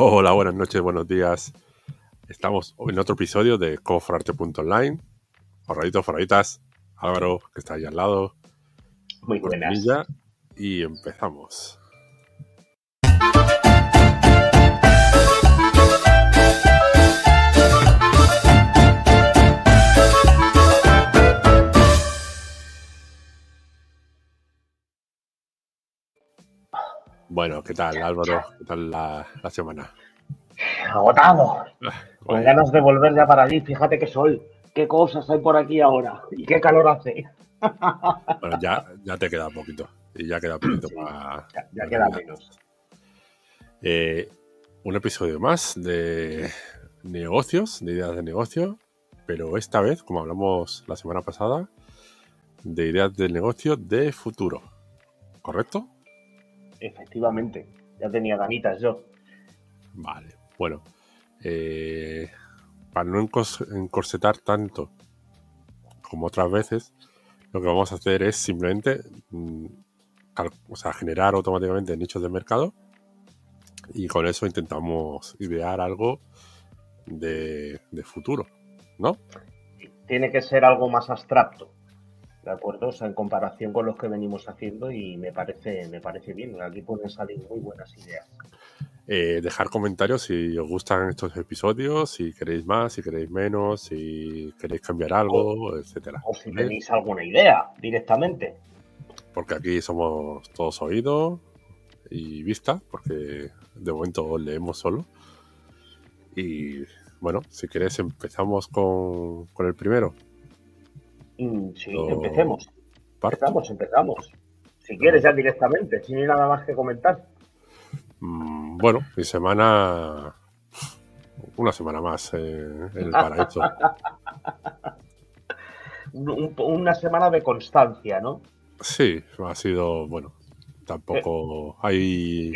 Hola, buenas noches, buenos días. Estamos en otro episodio de Coforarte.online. Forraditos, forraditas. Álvaro, que está ahí al lado. Muy buenas. Y empezamos. Bueno, ¿qué tal Álvaro? ¿Qué tal la, la semana? Agotado. Con Vaya, ganas de volver ya para allí. Fíjate qué sol. Qué cosas hay por aquí ahora. Y qué calor hace. Bueno, ya, ya te queda poquito. Y ya queda poquito Sí. para... Ya, ya queda menos. Eh, un episodio más de negocios, de ideas de negocio, pero esta vez, como hablamos la semana pasada, de ideas de negocio de futuro. ¿Correcto? Efectivamente. Ya tenía ganitas yo. Vale. Bueno, eh, para no encorsetar tanto como otras veces, lo que vamos a hacer es simplemente mm, o sea, generar automáticamente nichos de mercado y con eso intentamos idear algo de, de futuro, ¿no? Tiene que ser algo más abstracto. ¿De acuerdo? O sea, en comparación con los que venimos haciendo y me parece, me parece bien. Aquí pueden salir muy buenas ideas. Eh, dejar comentarios si os gustan estos episodios, si queréis más, si queréis menos, si queréis cambiar algo, etcétera. O si tenéis alguna idea directamente. porque aquí somos todos oído y vista, porque de momento leemos solo. Y bueno, si querés empezamos con, con el primero. Mm, Sí, Lo- empecemos. Parto. Empezamos, empezamos. Si quieres ya directamente, si no hay nada más que comentar. Mm, bueno, mi semana. Una semana más eh, en el paraíso. Una semana de constancia, ¿no? Sí, ha sido, bueno, tampoco hay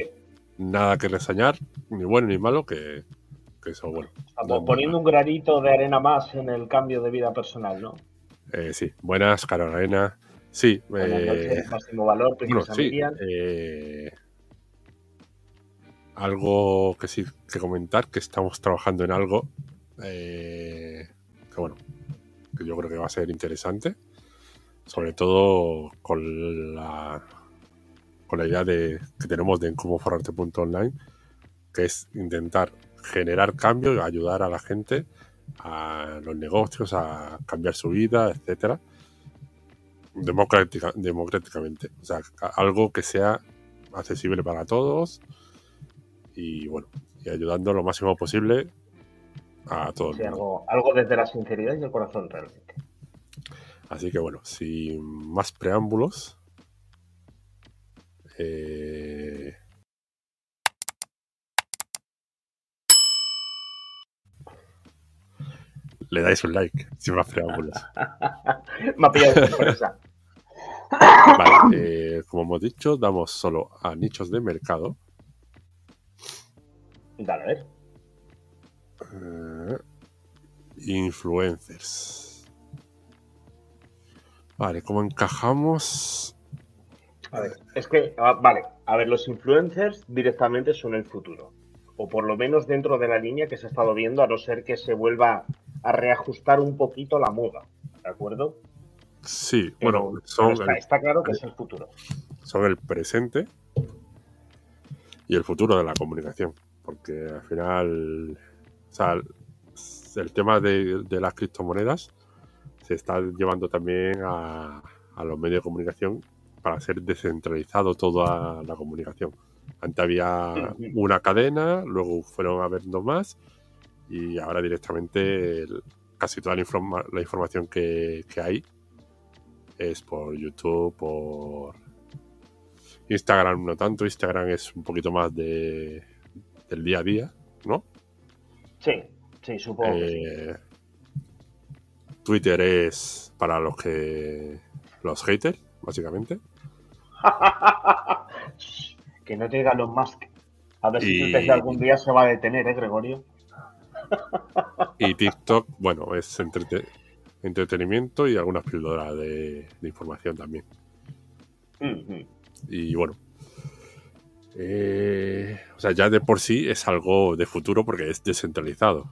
nada que reseñar, ni bueno ni malo, que, que eso, bueno. Estamos poniendo un granito de arena más en el cambio de vida personal, ¿no? Eh, sí, buenas, Carolina. Sí, Buenas eh, noches, máximo valor, Bueno, sí. Eh, algo que sí que comentar, que estamos trabajando en algo eh, que bueno, que yo creo que va a ser interesante, sobre todo con la con la idea de que tenemos de cómo forrarte.online, que es intentar generar cambio y ayudar a la gente a los negocios a cambiar su vida, etcétera democrática, democráticamente. O sea, algo que sea accesible para todos y bueno, y ayudando lo máximo posible a todo el Sí, mundo. algo, algo desde la sinceridad y el corazón realmente. Así que bueno, sin más preámbulos. eh, Le dais un like, sin más preámbulos. Me ha pillado de sorpresa. Vale, eh, como hemos dicho, damos solo a nichos de mercado. Dale, a ver. Eh, influencers. Vale, ¿cómo encajamos? A ver, es que, ah, vale, a ver, los influencers directamente son el futuro. O por lo menos dentro de la línea que se ha estado viendo, a no ser que se vuelva a reajustar un poquito la moda. ¿De acuerdo? Sí, Pero- bueno, son está, el, está claro que es el futuro. son el presente y el futuro de la comunicación. Porque al final, o sea, el, tema de, de las criptomonedas se está llevando también a, a los medios de comunicación para ser descentralizado toda la comunicación. Antes había una cadena, luego fueron habiendo más y ahora directamente el- casi toda la, informa- la información que, que hay es por YouTube, por Instagram no tanto, Instagram es un poquito más de, del día a día, ¿no? Sí, sí, supongo que sí. Eh, Twitter es para los que los haters, básicamente. que no te digan los más. A ver si Y- algún día se va a detener, ¿eh, Gregorio? Y TikTok, bueno, es entrete- entretenimiento y algunas píldoras de, de información también. Y bueno, Eh, o sea, ya de por sí es algo de futuro porque es descentralizado.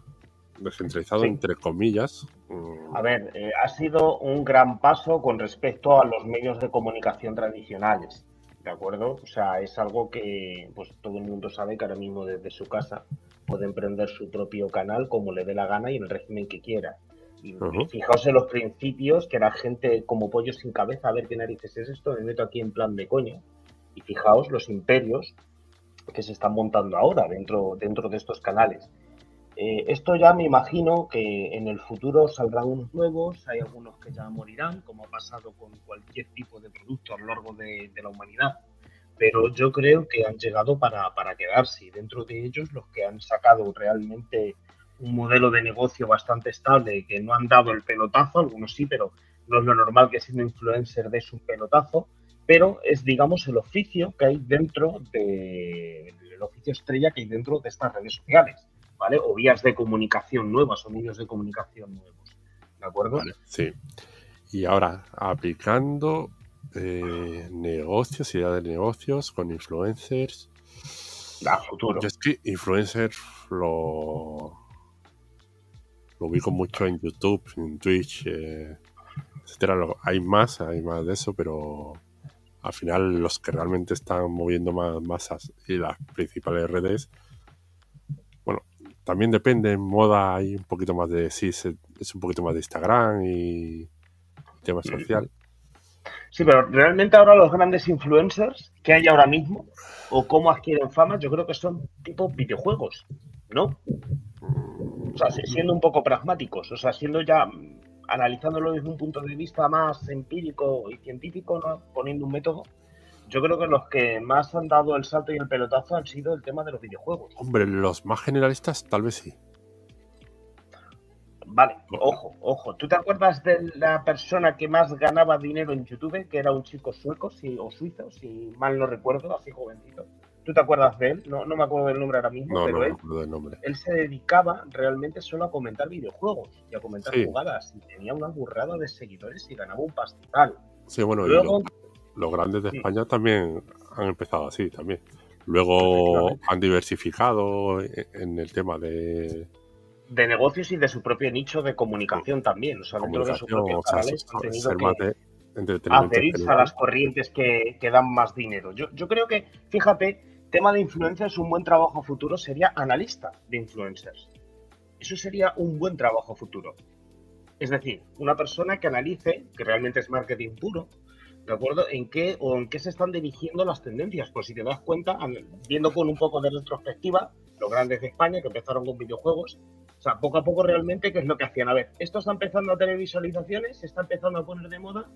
Descentralizado, entre comillas. Mm. A ver, eh, ha sido un gran paso con respecto a los medios de comunicación tradicionales. ¿De acuerdo? O sea, es algo que pues todo el mundo sabe que ahora mismo desde su casa puede emprender su propio canal como le dé la gana y en el régimen que quiera. Y fijaos en los principios, que era gente como pollo sin cabeza, a ver qué narices es esto, me meto aquí en plan de coño. Y fijaos los imperios que se están montando ahora dentro, dentro de estos canales. Eh, esto ya me imagino que en el futuro saldrán unos nuevos, hay algunos que ya morirán, como ha pasado con cualquier tipo de producto a lo largo de, la humanidad, pero yo creo que han llegado para, para, quedarse y dentro de ellos los que han sacado realmente un modelo de negocio bastante estable, que no han dado el pelotazo, algunos sí, pero no es lo normal que siendo influencer des un pelotazo, pero es, digamos, el oficio que hay dentro de, el oficio estrella que hay dentro de estas redes sociales, ¿vale? O vías de comunicación nuevas o medios de comunicación nuevos, ¿de acuerdo? sí. Y ahora, aplicando eh, negocios, ideas de negocios con influencers. A futuro. Yo es que influencers lo, lo ubico mucho en YouTube, en Twitch, eh, etcétera. Hay más, hay más de eso, pero al final los que realmente están moviendo más masas y las principales redes, bueno, también depende, en moda hay un poquito más de, sí, es un poquito más de Instagram y tema social. Sí, pero realmente ahora los grandes influencers que hay ahora mismo o cómo adquieren fama, yo creo que son tipo videojuegos, ¿no? O sea, siendo un poco pragmáticos, o sea, siendo ya analizándolo desde un punto de vista más empírico y científico, ¿no? poniendo un método, yo creo que los que más han dado el salto y el pelotazo han sido el tema de los videojuegos. Hombre, los más generalistas tal vez sí. Vale, ojo, ojo. ¿Tú te acuerdas de la persona que más ganaba dinero en YouTube, que era un chico sueco si, o suizo, si mal no recuerdo, así jovencito? ¿Tú te acuerdas de él? No, no me acuerdo del nombre ahora mismo, pero él, nombre. él se dedicaba realmente solo a comentar videojuegos y a comentar jugadas. Y tenía una burrada de seguidores y ganaba un pastizal. Sí, bueno, Luego, los grandes de España también han empezado así, también. Luego han diversificado en el tema de... De negocios y de su propio nicho de comunicación también. O sea, dentro de sus propios canales han tenido que adherirse a las corrientes que, que, dan más dinero. Yo, yo creo que, fíjate, tema de influencers, un buen trabajo futuro sería analista de influencers. Eso sería un buen trabajo futuro. Es decir, una persona que analice, que realmente es marketing puro, ¿de acuerdo? En qué o en qué se están dirigiendo las tendencias. Pues si te das cuenta, viendo con un poco de retrospectiva, los grandes de España que empezaron con videojuegos, o sea, poco a poco realmente, ¿qué es lo que hacían? A ver, esto está empezando a tener visualizaciones, se está empezando a poner de moda,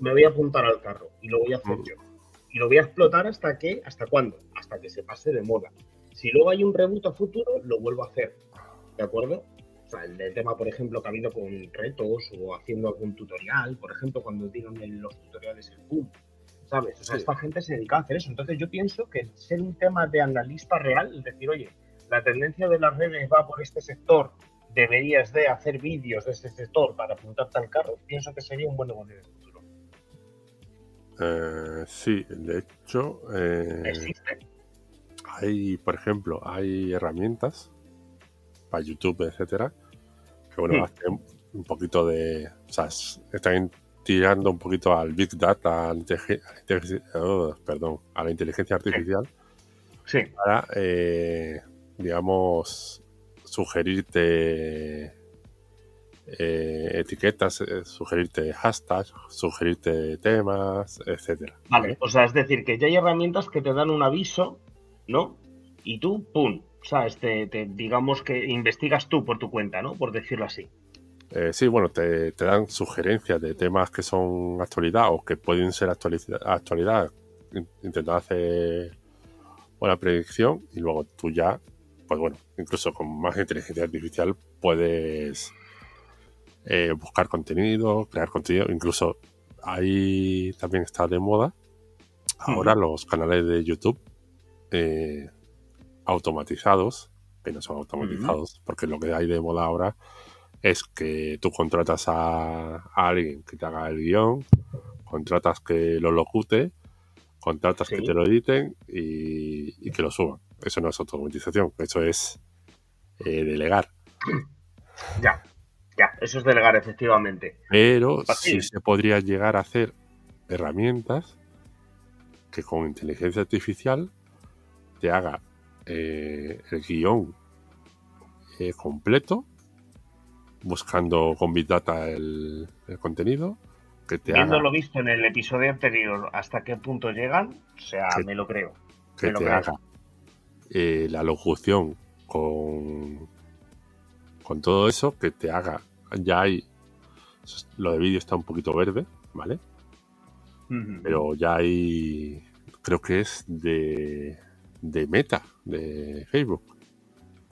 me voy a apuntar al carro y lo voy a hacer mm. yo y lo voy a explotar hasta que, ¿hasta cuándo? Hasta que se pase de moda. Si luego hay un reboot a futuro, lo vuelvo a hacer. ¿De acuerdo? O sea, el, tema, por ejemplo, que ha habido con retos o haciendo algún tutorial, por ejemplo, cuando dieron los tutoriales el boom, ¿sabes? O sea, esta gente se dedica a hacer eso. Entonces yo pienso que ser un tema de analista real, es decir, oye, la tendencia de las redes va por este sector, deberías de hacer vídeos de este sector para apuntarte al carro, pienso que sería un buen negocio. Eh, sí, de hecho, eh, hay, por ejemplo, hay herramientas para YouTube, etcétera, que bueno, hmm. hacen un poquito de, o sea, están tirando un poquito al Big Data, oh, perdón, a la inteligencia artificial, sí. para, eh, digamos, sugerirte eh, etiquetas, eh, sugerirte hashtags, sugerirte temas, etcétera. Vale, o sea, es decir, que ya hay herramientas que te dan un aviso, ¿no? Y tú, ¡pum! O sea, este, digamos que investigas tú por tu cuenta, ¿no? Por decirlo así. Eh, sí, bueno, te, dan sugerencias de temas que son actualidad o que pueden ser actualidad, actualidad intentar hacer una predicción y luego tú ya, pues bueno, incluso con más inteligencia artificial puedes eh, buscar contenido, crear contenido, incluso ahí también está de moda ahora los canales de YouTube eh, automatizados, que no son automatizados, porque lo que hay de moda ahora es que tú contratas a, alguien que te haga el guion, contratas que lo locute, contratas que te lo editen y y, que lo suban. Eso no es automatización, eso es eh, delegar. Ya, ya, eso es delegar efectivamente. Pero sí se podría llegar a hacer herramientas que con inteligencia artificial te haga eh, el guion eh, completo, buscando con Big Data el, contenido. Que te Viendo lo visto en el episodio anterior, hasta qué punto llegan, o sea, me lo creo. Que te haga eh, la locución con, con todo eso, que te haga, ya hay, lo de vídeo está un poquito verde, ¿vale? Pero ya hay, creo que es de, de Meta, de Facebook.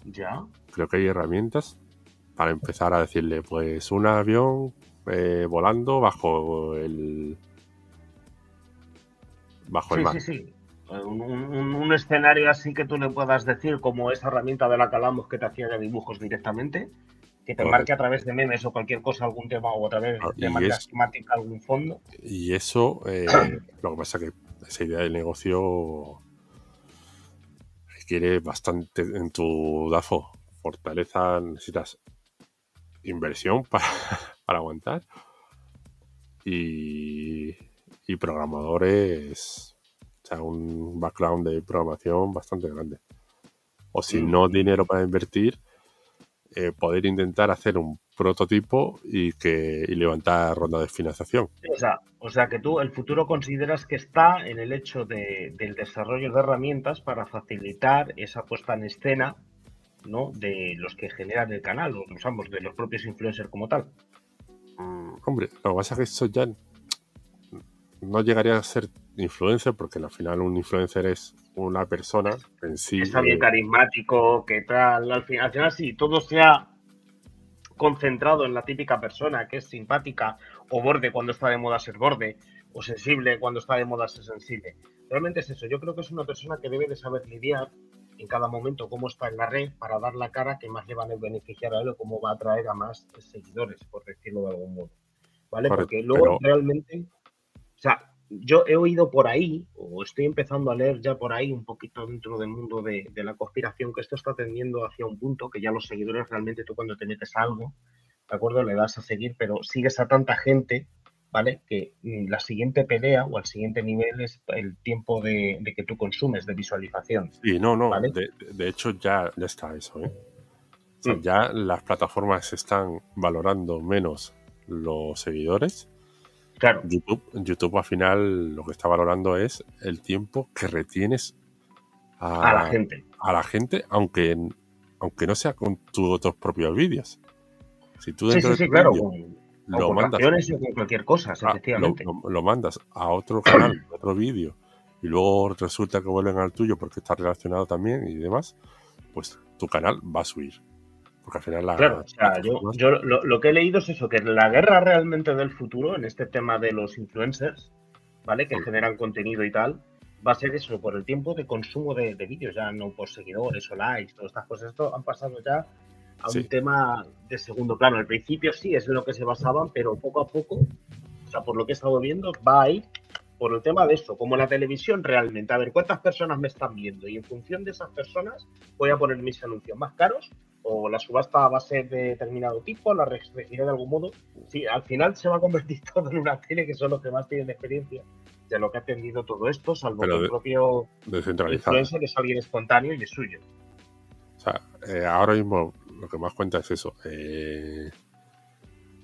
Ya. Creo que hay herramientas para empezar a decirle, pues un avión eh, volando bajo el bajo el mar. Sí, sí. Un, un, escenario así que tú le puedas decir, como esa herramienta de la que hablamos que te hacía de dibujos directamente, que te marque a través de memes o cualquier cosa, algún tema o a través de manera esquemática algún fondo. Y eso, eh, lo que pasa es que esa idea del negocio requiere bastante en tu DAFO. Fortaleza, necesitas inversión para, para aguantar. Y, y programadores, o sea, un background de programación bastante grande. O si mm. no, dinero para invertir eh, poder intentar hacer un prototipo y que levantar ronda de financiación. O sea, o sea, que tú el futuro consideras que está en el hecho de, del desarrollo de herramientas para facilitar esa puesta en escena ¿no? de los que generan el canal, o usamos de los propios influencers como tal. Mm, hombre, lo que pasa es que eso ya no llegaría a ser influencer, porque al final un influencer es una persona en sí. Está bien carismático, que tal. Al final, al final, sí, todo se ha concentrado en la típica persona que es simpática o borde cuando está de moda ser borde, o sensible cuando está de moda ser sensible. Realmente es eso. Yo creo que es una persona que debe de saber lidiar en cada momento cómo está en la red para dar la cara que más le van a beneficiar a él o cómo va a atraer a más seguidores, por decirlo de algún modo. ¿Vale? Porque luego realmente. O sea, yo he oído por ahí, o estoy empezando a leer ya por ahí un poquito dentro del mundo de, la conspiración, que esto está tendiendo hacia un punto que ya los seguidores realmente tú cuando te metes algo, ¿de acuerdo? Le das a seguir, pero sigues a tanta gente, ¿vale? Que mm, la siguiente pelea o al siguiente nivel es el tiempo de, que tú consumes de visualización. Sí, no, no, de, hecho ya, ya está eso, ¿eh? Mm. Ya las plataformas están valorando menos los seguidores Claro. YouTube, YouTube al final lo que está valorando es el tiempo que retienes a, la gente. A la gente, aunque, aunque no sea con tus otros propios vídeos. Si tú dentro sí, sí, claro, lo mandas o con cualquier cosa, ah, efectivamente. Lo, mandas a otro canal, a otro vídeo, y luego resulta que vuelven al tuyo porque está relacionado también y demás, pues tu canal va a subir. Porque al final la, Claro, o sea, yo, lo, que he leído es eso, que la guerra realmente del futuro en este tema de los influencers, ¿vale? Que generan contenido y tal, va a ser eso, por el tiempo de consumo de, vídeos, ya no por seguidores o likes, todas estas cosas. Esto han pasado ya a un tema de segundo plano. Al principio sí es en lo que se basaban, pero poco a poco, o sea, por lo que he estado viendo, va a ir por el tema de eso, como la televisión realmente. A ver, ¿cuántas personas me están viendo? Y en función de esas personas voy a poner mis anuncios más caros o la subasta va a ser de determinado tipo, la restringiré de algún modo. Sí, al final se va a convertir todo en una tele que son los que más tienen experiencia de lo que ha atendido todo esto, salvo el propio influencer que es alguien espontáneo y es suyo. O sea, eh, ahora mismo lo que más cuenta es eso, eh,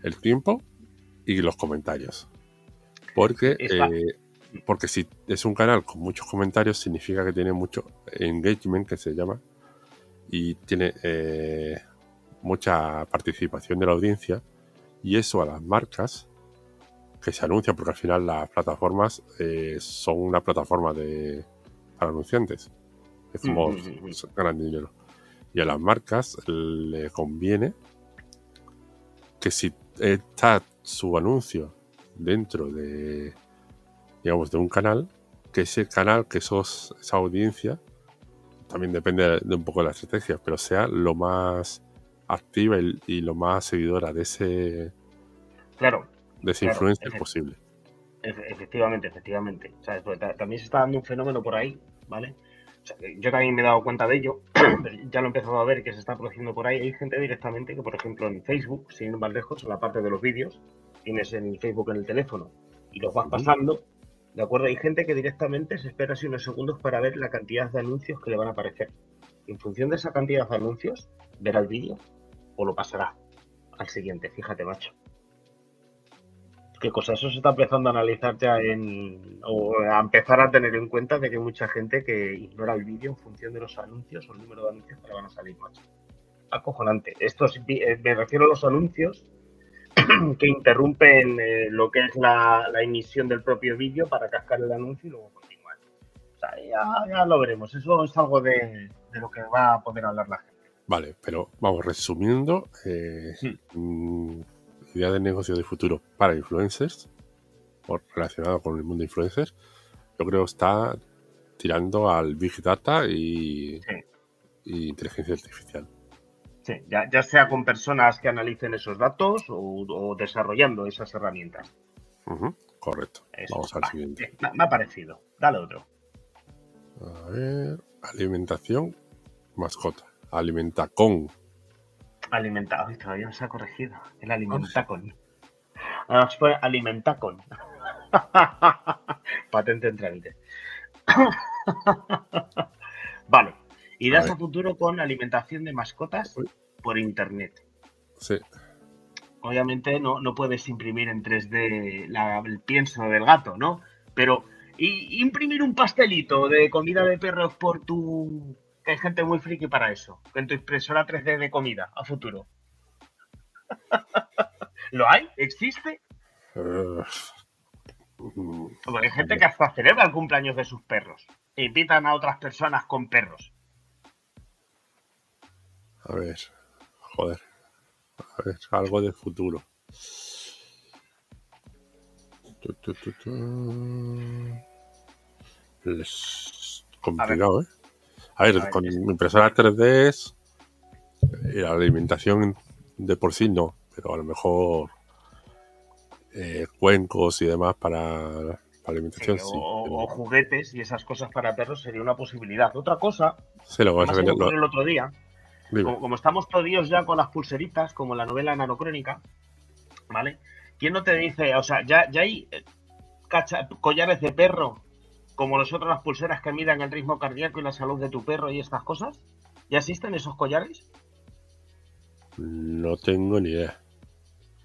el tiempo y los comentarios. Porque, eh, porque si es un canal con muchos comentarios, significa que tiene mucho engagement, que se llama, y tiene eh, mucha participación de la audiencia y eso a las marcas que se anuncian, porque al final las plataformas eh, son una plataforma de para anunciantes. Es como ganan dinero. Y a las marcas le conviene que si está su anuncio dentro de digamos de un canal, que ese canal, que esos, esa audiencia también depende de un poco de la estrategia, pero sea lo más activa y, lo más seguidora de ese claro de ese influencer posible. Efectivamente, efectivamente. También se está dando un fenómeno por ahí, ¿vale? yo también me he dado cuenta de ello, ya lo he empezado a ver que se está produciendo por ahí. Hay gente directamente que, por ejemplo, en Facebook, sin ir más lejos, en la parte de los vídeos, tienes en Facebook en el teléfono y los vas pasando, ¿de acuerdo? Hay gente que directamente se espera así unos segundos para ver la cantidad de anuncios que le van a aparecer. En función de esa cantidad de anuncios, verá el vídeo o lo pasará al siguiente, fíjate, macho qué cosas eso se está empezando a analizar ya en, o a empezar a tener en cuenta de que hay mucha gente que ignora el vídeo en función de los anuncios o el número de anuncios que le van a salir más. Acojonante. Esto eh, me refiero a los anuncios que interrumpen eh, lo que es la, emisión del propio vídeo para cascar el anuncio y luego continuar. O sea, ya, lo veremos. Eso es algo de, lo que va a poder hablar la gente. Vale, pero vamos resumiendo. Eh, mm, idea de negocio de futuro para influencers, o relacionado con el mundo influencers, yo creo que está tirando al Big Data y, inteligencia artificial. Sí, ya, sea con personas que analicen esos datos o, desarrollando esas herramientas. correcto. Vamos al siguiente. Me, ha parecido. Dale otro. A ver, alimentación, mascota. Alimenta con Alimentado. todavía no se ha corregido. El alimentacon. Ahora se pone alimentacon. Patente en trámite. vale. Irás a, a, futuro con alimentación de mascotas por internet. Sí. Obviamente no, no puedes imprimir en 3D el pienso del gato, ¿no? Pero y, imprimir un pastelito de comida de perros por tu que hay gente muy friki para eso, en tu impresora 3D de comida a futuro. ¿Lo hay? ¿Existe? Uh, hay gente que hasta celebra el cumpleaños de sus perros. E invitan a otras personas con perros. A ver, joder. A ver, algo de futuro. Es complicado, ¿eh? A ver, con impresora 3D es eh, la alimentación de por sí no, pero a lo mejor eh, cuencos y demás para, alimentación sí. o, juguetes y esas cosas para perros sería una posibilidad. Otra cosa, sí, lo vamos a el otro día, como, estamos todos ya con las pulseritas, como la novela nanocrónica, ¿vale? ¿Quién no te dice, o sea, ya, ya hay eh, collares de perro como nosotros las pulseras que midan el ritmo cardíaco y la salud de tu perro y estas cosas? ¿Ya existen esos collares? No tengo ni idea.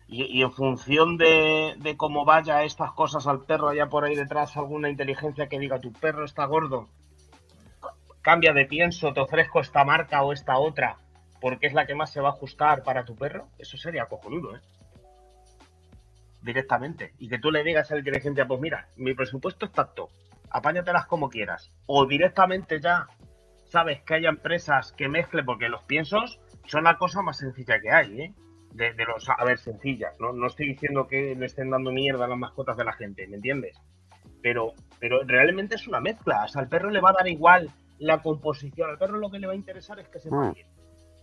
Y, en función de, cómo vaya estas cosas al perro, allá por ahí detrás alguna inteligencia que diga tu perro está gordo, cambia de pienso, te ofrezco esta marca o esta otra, porque es la que más se va a ajustar para tu perro, eso sería cojonudo, ¿eh? Directamente. Y que tú le digas a la inteligencia, pues mira, mi presupuesto es tanto, apáñatelas como quieras. O directamente ya, sabes, que haya empresas que mezclen, porque los piensos son la cosa más sencilla que hay, ¿eh? De, los, a ver, sencillas, ¿no? No estoy diciendo que le estén dando mierda a las mascotas de la gente, ¿me entiendes? Pero, pero realmente es una mezcla. O sea, al perro le va a dar igual la composición. Al perro lo que le va a interesar es que se vaya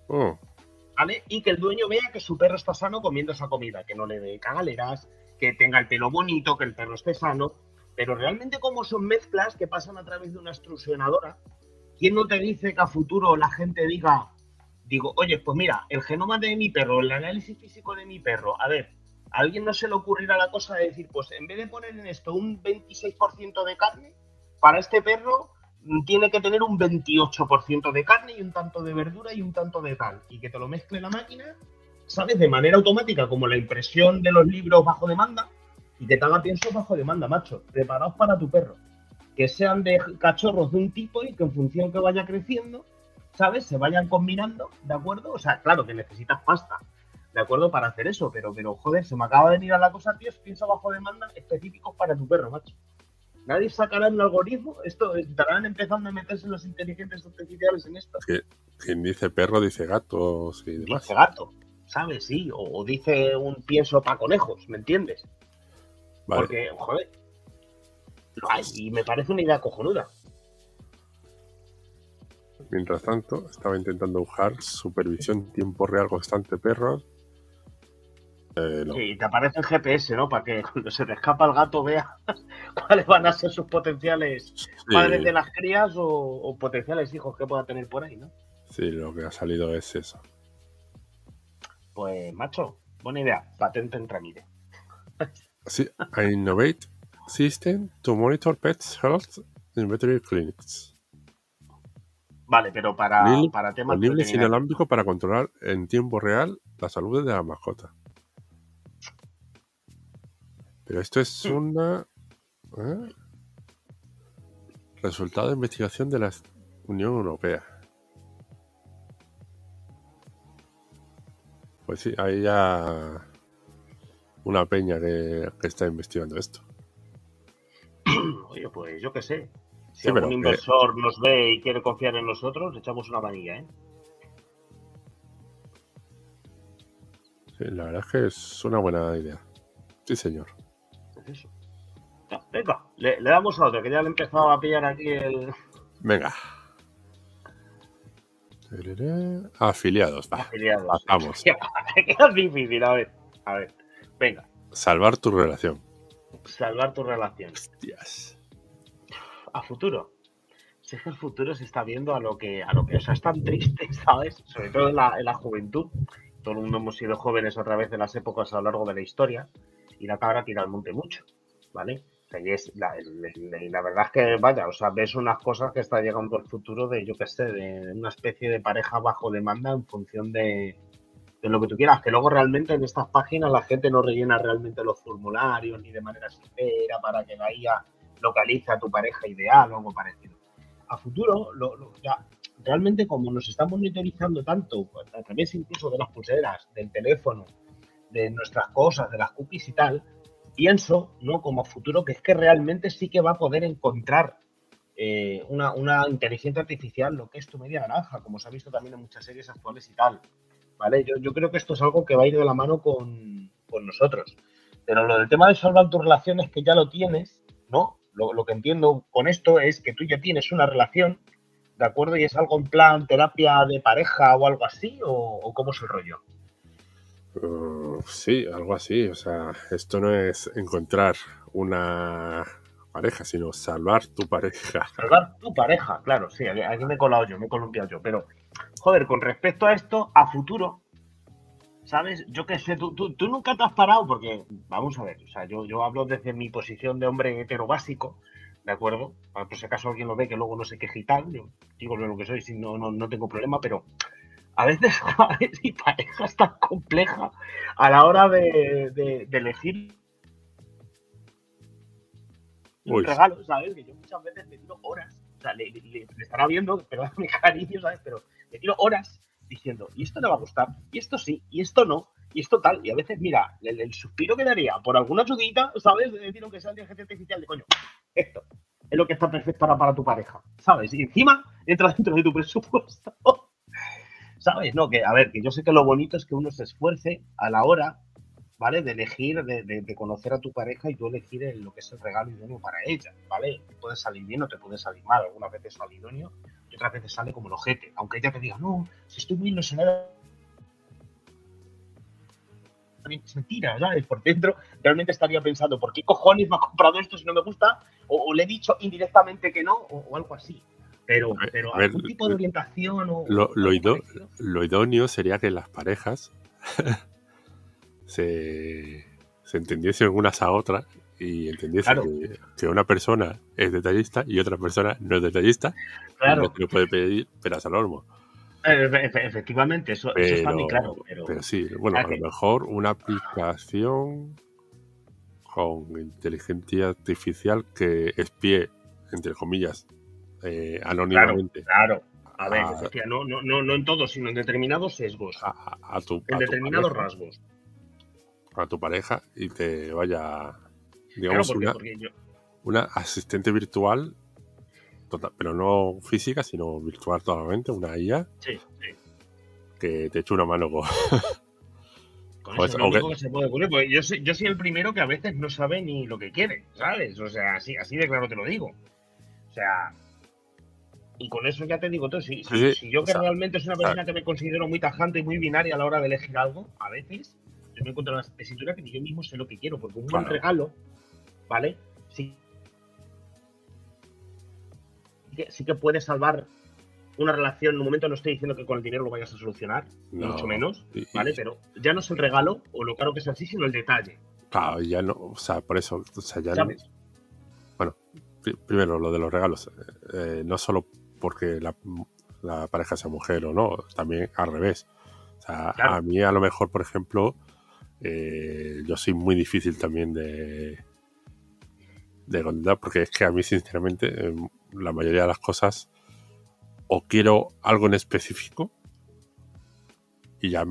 mm. mm. ¿Vale? Y que el dueño vea que su perro está sano comiendo esa comida, que no le dé cagaleras, que tenga el pelo bonito, que el perro esté sano. Pero realmente como son mezclas que pasan a través de una extrusionadora, ¿quién no te dice que a futuro la gente diga, digo, oye, pues mira, el genoma de mi perro, el análisis físico de mi perro, a ver, a alguien no se le ocurrirá la cosa de decir, pues en vez de poner en esto un 26% de carne, para este perro tiene que tener un 28% de carne y un tanto de verdura y un tanto de tal, y que te lo mezcle la máquina, ¿sabes? De manera automática, como la impresión de los libros bajo demanda, y te haga pienso bajo demanda, macho, preparados para tu perro. Que sean de cachorros de un tipo y que en función que vaya creciendo, ¿sabes? Se vayan combinando, ¿de acuerdo? O sea, claro que necesitas pasta, ¿de acuerdo? Para hacer eso, pero, pero joder, se me acaba de mirar la cosa, tío, pienso bajo demanda específicos para tu perro, macho. Nadie sacará un algoritmo, esto estarán empezando a meterse los inteligentes artificiales en esto. quien dice perro dice gato y demás. Dice gato, ¿sabes? Sí, o, dice un pienso para conejos, ¿me entiendes? Porque, joder, y me parece una idea cojonuda. Mientras tanto, estaba intentando buscar supervisión tiempo real constante perros. Eh, no. Sí, te aparece el GPS, ¿no? Para que cuando se te escapa el gato veas cuáles van a ser sus potenciales Sí, padres de las crías o, o potenciales hijos que pueda tener por ahí, ¿no? sí, lo que ha salido es eso. Pues, macho, buena idea. Patente en tramite. Sí, innovate system to monitor pets' health in veterinary clinics. Vale, pero para, para temas veterinarios. inalámbrico para controlar en tiempo real la salud de la mascota. Pero esto es una. ¿eh? Resultado de investigación de la Unión Europea. Pues sí, hay ya una peña que, que está investigando esto. Oye, pues yo qué sé. Si Sí, algún que- inversor nos ve y quiere confiar en nosotros, le echamos una manilla, ¿eh? Sí, la verdad es que es una buena idea. Sí, señor. Venga, le, le damos a otro, que ya le he empezado a pillar aquí el Venga. Afiliados, va. es difícil, a ver. A ver. Venga, Salvar tu relación. salvar tu relación. Hostias. A futuro. Si es que el futuro se está viendo a lo que, a lo que, o sea, es tan triste, ¿sabes? Sobre todo en la, en la juventud. Todo el mundo hemos sido jóvenes a través de las épocas a lo largo de la historia. Y la cabra tira al monte mucho, ¿vale? Y la, verdad es que, vaya, o sea, ves unas cosas que está llegando el futuro de, yo qué sé, de una especie de pareja bajo demanda en función de, de lo que tú quieras. Que luego realmente en estas páginas la gente no rellena realmente los formularios ni de manera sincera para que la IA localice a tu pareja ideal o algo parecido. A futuro, lo- ya, realmente como nos están monitorizando tanto, pues, a través incluso de las pulseras, del teléfono, de nuestras cosas, de las cookies y tal, pienso, ¿no? Como futuro, que es que realmente sí que va a poder encontrar eh, una, una inteligencia artificial lo que es tu media naranja, como se ha visto también en muchas series actuales y tal. ¿Vale? Yo, yo creo que esto es algo que va a ir de la mano con, con nosotros. Pero lo del tema de salvar tus relaciones, que ya lo tienes, ¿no? Lo, lo que entiendo con esto es que tú ya tienes una relación, ¿de acuerdo? Y es algo en plan terapia de pareja o algo así, o, o cómo es el rollo. Uh, sí, algo así. O sea, esto no es encontrar una pareja, sino salvar tu pareja. Salvar tu pareja, claro, sí, aquí me he colado yo, me he columpiado yo, pero, joder, con respecto a esto, a futuro, ¿sabes? Yo qué sé, tú, tú, nunca te has parado, porque, vamos a ver, o sea, yo, hablo desde mi posición de hombre hetero básico, ¿de acuerdo? Para por si acaso alguien lo ve que luego no sé qué gital, yo digo lo que soy, si no, no, no tengo problema, pero a veces. Mi pareja es tan compleja a la hora de, de- de elegir un Uy. regalo, ¿sabes? Que yo muchas veces me tiro horas, o sea, le, le- le- le estará viendo, pero mi cariño, ¿sabes? Pero me tiro horas diciendo, y esto le va a gustar, y esto sí, y esto no, y esto tal, y a veces, mira, el, el suspiro que daría por alguna ayudita, ¿sabes? De decir, aunque sea inteligencia artificial, de coño, esto es lo que está perfecto ahora para tu pareja, ¿sabes? Y encima entra dentro de tu presupuesto. ¿Sabes? No, que a ver, que yo sé que lo bonito es que uno se esfuerce a la hora, ¿vale? De elegir, de, conocer a tu pareja y tú elegir el- lo que es el regalo idóneo para ella, ¿vale? Te puede salir bien o te puede salir mal. Algunas veces sale idóneo y otras veces sale como el ojete. Aunque ella te diga, no, si estoy muy ilusionada. Es mentira, ¿sabes? Por dentro realmente estaría pensando, ¿por qué cojones me ha comprado esto si no me gusta? O, le he dicho indirectamente que no, o algo así. Pero, pero ver, algún tipo de orientación o. Lo, parecido. lo idóneo sería que las parejas se, se entendiesen unas a otras y entendiesen Claro. que, que una persona es detallista y otra persona no es detallista Claro, no puede pedir peras al olmo. Eh, efe- efe- efectivamente, eso, eso está muy claro. Pero, pero sí, bueno, a que- lo mejor una aplicación con inteligencia artificial que espíe, entre comillas, eh, anónimamente claro, a ver, Ah. hostia, no, no, no, no en todos, sino en determinados sesgos, a, a- a tu, en a determinados pareja, rasgos. a tu pareja y te vaya, Claro, digamos, porque, una, porque yo, una asistente virtual, total, pero no física, sino virtual totalmente, una IA sí, sí. que te eche una mano con... Con Pues, eso lo o que- único que se puede ocurrir. Porque yo soy, yo soy el primero que a veces no sabe ni lo que quiere, ¿sabes? O sea, así, así de claro te lo digo. O sea, y con eso ya te digo todo. Si, Sí, yo que sea, realmente es una persona que me considero muy tajante y muy binaria a la hora de elegir algo, a veces, Yo me encuentro una tesitura que yo mismo sé lo que quiero, porque un buen regalo, ¿vale? Sí, sí que puede salvar una relación. En un momento no estoy diciendo que con el dinero lo vayas a solucionar, mucho menos, ¿vale? Pero ya no es el regalo o lo caro que es así, sino el detalle. Claro, ya no, o sea, por eso, o sea, ya bueno, primero lo de los regalos, eh, no solo porque la, pareja sea mujer o no, también al revés. O sea, a mí a lo mejor, por ejemplo, eh, yo soy muy difícil también de de contar, porque es que a mí sinceramente la mayoría de las cosas o quiero algo en específico y ya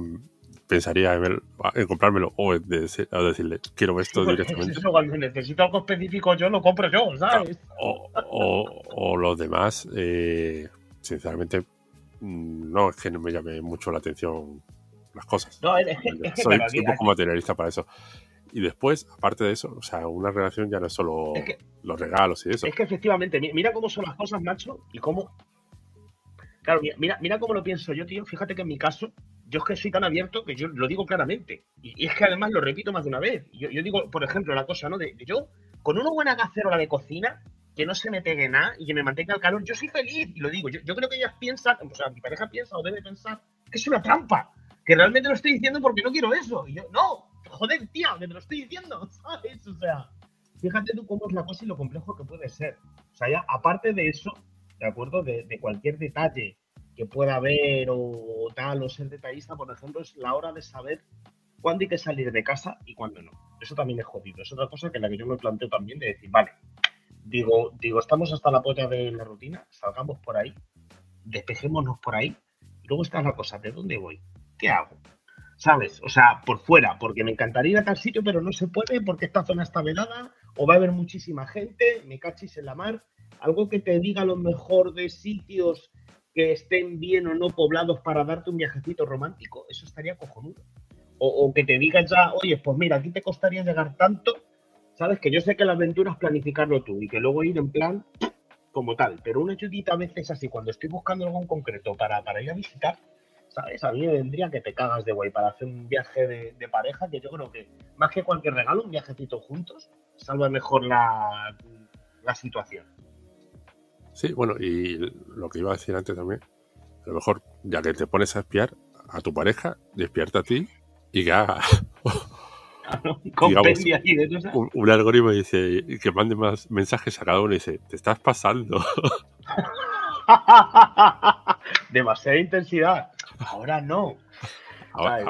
pensaría en, comprármelo o, decirle quiero esto directamente. cuando necesito algo específico yo lo compro yo, ¿sabes? O, los demás, eh, sinceramente, mm, no es que no me llame mucho la atención las cosas. No, es que, soy, un poco materialista para eso. Y después, aparte de eso, o sea, una relación ya no es solo los regalos y eso. Es que efectivamente, mira cómo son las cosas, macho, y cómo Claro, mira, mira cómo lo pienso yo, tío. Fíjate que en mi caso, yo es que soy tan abierto que yo lo digo claramente. Y, es que además lo repito más de una vez. Yo, digo, por ejemplo, la cosa, ¿no? De, yo, con una buena cacerola de cocina, que no se me pegue nada y que me mantenga el calor, yo soy feliz. Y lo digo, yo, creo que ellas piensan, o sea, mi pareja piensa o debe pensar que es una trampa. Que realmente lo estoy diciendo porque no quiero eso. Y yo, no, joder, tía, que te lo estoy diciendo, ¿sabes? O sea, fíjate tú cómo es la cosa y lo complejo que puede ser. O sea, ya aparte de eso, ¿de acuerdo? De, cualquier detalle que pueda haber o tal, o ser detallista, por ejemplo, es la hora de saber cuándo hay que salir de casa y cuándo no. Eso también es jodido. Es otra cosa que la que yo me planteo también de decir, vale, digo, digo, estamos hasta la puerta de la rutina, salgamos por ahí, despejémonos por ahí, y luego está la cosa, ¿de dónde voy? ¿Qué hago? ¿Sabes? O sea, por fuera, porque me encantaría ir a tal sitio, pero no se puede porque esta zona está velada, o va a haber muchísima gente, me cachis en la mar, algo que te diga lo mejor de sitios que estén bien o no poblados para darte un viajecito romántico, eso estaría cojonudo. O, que te diga ya, oye, pues mira, aquí te costaría llegar tanto, sabes que yo sé que la aventura es planificarlo tú y que luego ir en plan como tal, pero una ayudita a veces así, cuando estoy buscando algo en concreto para, para ir a visitar, ¿sabes? A mí me vendría que te cagas de guay para hacer un viaje de, de, pareja, que yo creo que más que cualquier regalo, un viajecito juntos salva mejor la, la situación. Sí, bueno, y lo que iba a decir antes también, a lo mejor ya que te pones a espiar a tu pareja, despierta a ti y que haga un, algoritmo y dice que mande más mensajes a cada uno y dice, te estás pasando. Demasiada intensidad. Ahora no. Ahora,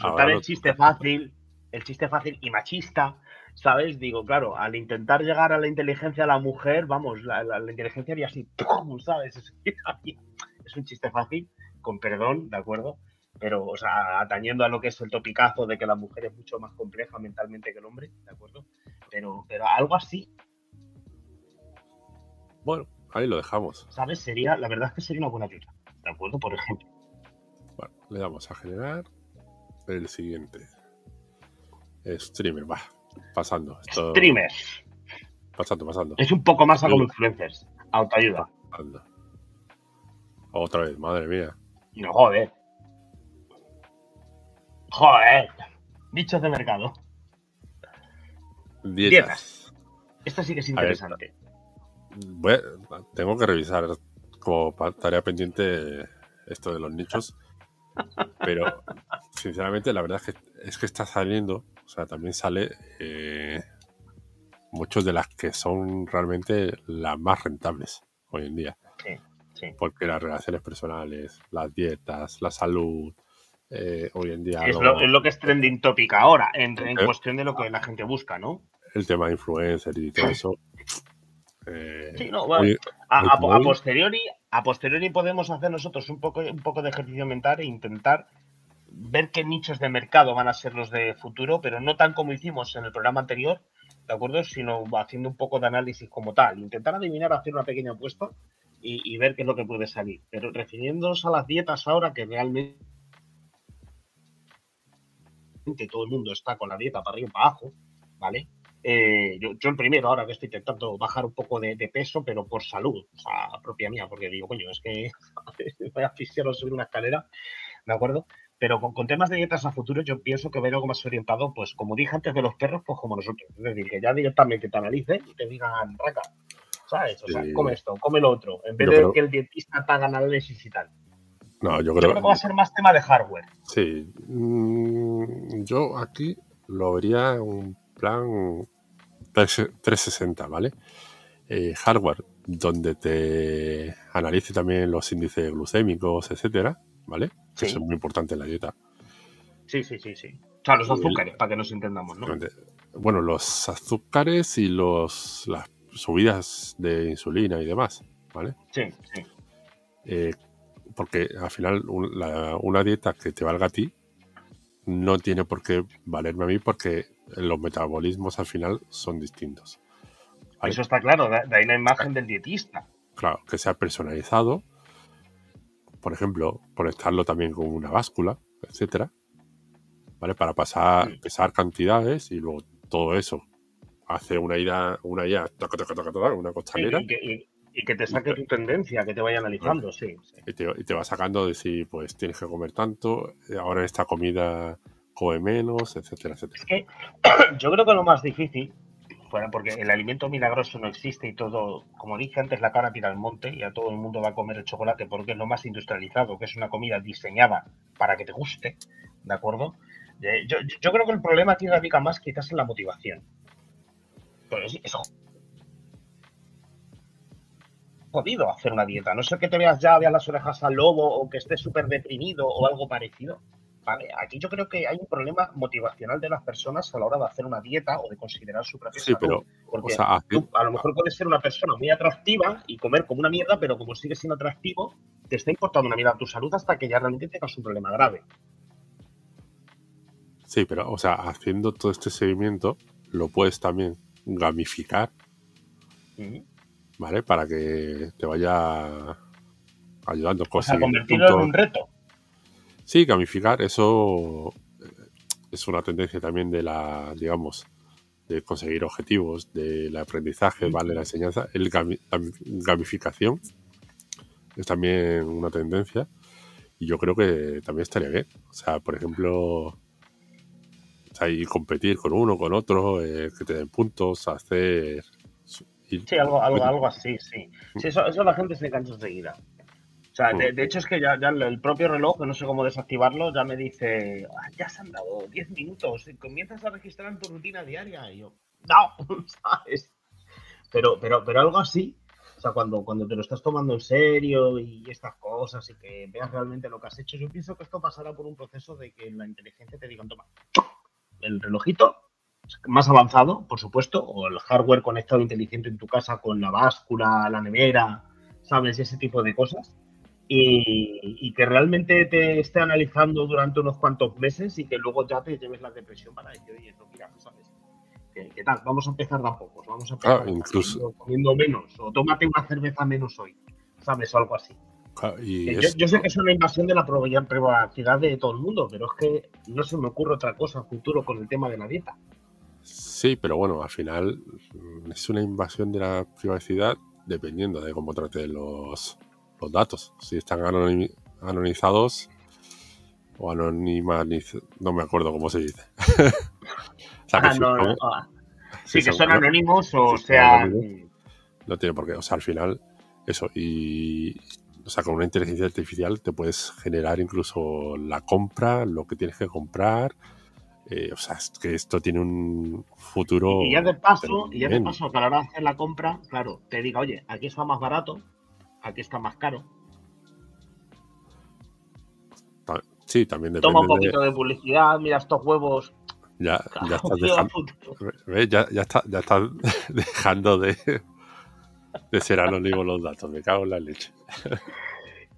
ahora, el chiste fácil, el chiste fácil y machista, ¿sabes? Digo, claro, al intentar llegar a la inteligencia de la mujer, vamos, la, inteligencia haría así, ¿sabes? Es un chiste fácil, con perdón, ¿de acuerdo? Pero, o sea, atañendo a lo que es el topicazo de que la mujer es mucho más compleja mentalmente que el hombre, ¿de acuerdo? Pero, pero algo así. Bueno, ahí lo dejamos. ¿Sabes? Sería, la verdad es que sería una buena ayuda, ¿de acuerdo? Por ejemplo. Bueno, le damos a generar el siguiente. Streamer, va pasando. Streamers. Pasando, pasando. Es un poco más a como influencers. Autoayuda. Otra vez, madre mía. No, joder. Joder. Bichos de mercado. Dietas. Esto sí que es interesante. tengo que revisar como tarea pendiente esto de los nichos. pero, sinceramente, la verdad es que, es que está saliendo o sea, también sale eh, muchos de las que son realmente las más rentables hoy en día. Sí, sí. Porque las relaciones personales, las dietas, la salud, eh, hoy en día... Es, lo, que es trending topic ahora, en, cuestión de lo que la gente busca, ¿no? El tema de influencer y todo eso. Eh, sí, no, bueno, a, posteriori, a posteriori podemos hacer nosotros un poco, un poco de ejercicio mental e intentar ver qué nichos de mercado van a ser los de futuro, pero no tan como hicimos en el programa anterior, ¿de acuerdo? Sino haciendo un poco de análisis como tal, intentar adivinar, hacer una pequeña apuesta y, ver qué es lo que puede salir. Pero refiriéndonos a las dietas ahora, que realmente todo el mundo está con la dieta para arriba y para abajo, ¿vale? Eh, yo, yo, el primero, ahora que estoy intentando bajar un poco de, peso, pero por salud, o sea, propia mía, porque digo, coño, es que voy a asfixiar subir una escalera, ¿de acuerdo? Pero con, temas de dietas a futuro, yo pienso que va a ir algo más orientado, pues como dije antes de los perros, pues como nosotros. Es decir, que ya directamente te analicen y te digan, raca, ¿sabes? O sea, come esto, come lo otro, en vez de que el dietista te haga análisis y tal. No, yo creo, que va a ser más tema de hardware. Sí. Mm, yo aquí lo vería un plan 360, ¿vale? Eh, hardware, donde te analice también los índices glucémicos, etcétera, ¿vale? Eso es muy importante en la dieta. Sí, sí, sí, sí. O sea, los azúcares, para que nos entendamos, ¿no? Bueno, los azúcares y los las subidas de insulina y demás, ¿vale? Sí, sí. Eh, porque al final una dieta que te valga a ti no tiene por qué valerme a mí porque los metabolismos al final son distintos. Eso está claro, de ahí la imagen del dietista. Claro, que sea personalizado, por ejemplo, conectarlo también con una báscula, etcétera, ¿vale? Para pasar, pesar cantidades y luego todo eso hace una ida, una ya, una costalera. Y, que, te saque tu tendencia, que te vaya analizando, sí. Y, te, va sacando de si pues tienes que comer tanto, ahora esta comida come menos, etcétera, etcétera. Es que yo creo que lo más difícil porque el alimento milagroso no existe y todo, como dije antes, la cara tira al monte y a todo el mundo va a comer el chocolate porque es lo más industrializado, que es una comida diseñada para que te guste, ¿de acuerdo? Eh, yo, creo que el problema aquí radica más quizás en la motivación. Es jodido hacer una dieta. No sé que te veas ya, veas las orejas al lobo o que estés súper deprimido o algo parecido. Aquí yo creo que hay un problema motivacional de las personas a la hora de hacer una dieta o de considerar su propia sí, Pero, porque a lo mejor puedes ser una persona muy atractiva y comer como una mierda, pero como sigues siendo atractivo, te está importando una mierda tu salud hasta que ya realmente tengas un problema grave. Sí, pero, o sea, haciendo todo este seguimiento, lo puedes también gamificar, ¿vale? Para que te vaya ayudando. O sea, convertirlo en un reto. Sí, gamificar, eso eh, es una tendencia también de la, digamos, de conseguir objetivos, del aprendizaje, ¿vale? La enseñanza. El la gamificación es también una tendencia y yo creo que también estaría bien. O sea, por ejemplo, ahí competir con uno, con otro, eh, que te den puntos, hacer... Sí, algo, algo, algo así, sí. sí eso, eso la gente se cansa enseguida. Sea, de, hecho es que ya, el propio reloj, que no sé cómo desactivarlo, ya me dice, ah, ya se han dado 10 minutos, y comienzas a registrar en tu rutina diaria. Y yo, no, ¿sabes? Pero, pero, pero algo así, o sea, cuando, cuando te lo estás tomando en serio y estas cosas y que veas realmente lo que has hecho, yo pienso que esto pasará por un proceso de que la inteligencia te diga, toma, el relojito más avanzado, por supuesto, o el hardware conectado inteligente en tu casa con la báscula, la nevera, ¿sabes? Y ese tipo de cosas y, que realmente te esté analizando durante unos cuantos meses y que luego ya te lleves la depresión para decir, oye, no, mira, ¿sabes? ¿Qué, tal? Vamos a empezar de a pocos, vamos a empezar incluso... comiendo, menos, o tómate una cerveza menos hoy, ¿sabes? O algo así. yo, sé que es una invasión de la privacidad de todo el mundo, pero es que no se me ocurre otra cosa en futuro con el tema de la dieta. Sí, pero bueno, al final es una invasión de la privacidad dependiendo de cómo trate los, los datos. Si están anonimizados o anonimizados, no me acuerdo cómo se dice. Ah, ah. sí, que son anónimos o sea... No tiene por qué, o sea, al final, eso, y... O sea, con una inteligencia artificial te puedes generar incluso la compra, lo que tienes que comprar, eh, o sea, es que esto tiene un futuro. Y ya de paso, y ya de paso, que a la hora de hacer la compra, claro, te diga, oye, aquí está más barato, aquí está más caro. Sí, también depende. Toma un poquito de, publicidad, mira estos huevos. Ya, ya estás dejando. Ya, ya, está, ya estás dejando de, de ser anónimo los datos. Me cago en la leche.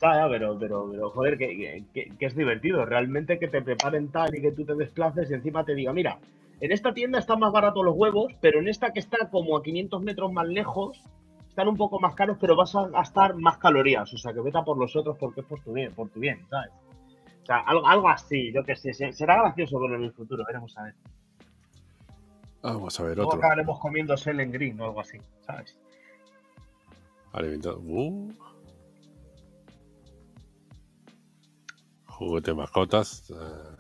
Ya, pero, pero, pero, joder, que, que, es divertido. Realmente que te preparen tal y que tú te desplaces y encima te diga, mira, en esta tienda están más baratos los huevos, pero en esta que está como a 500 metros más lejos, están un poco más caros, pero vas a gastar más calorías. O sea, que vete por los otros porque es por tu bien, por tu bien, ¿sabes? O sea, algo, algo así, yo que sé. Será gracioso verlo en el futuro, veremos a ver. Vamos a ver Luego otro. acabaremos comiendo Selen Green o algo así, ¿sabes? Alimentado. Uh. juguete mascotas. Eh,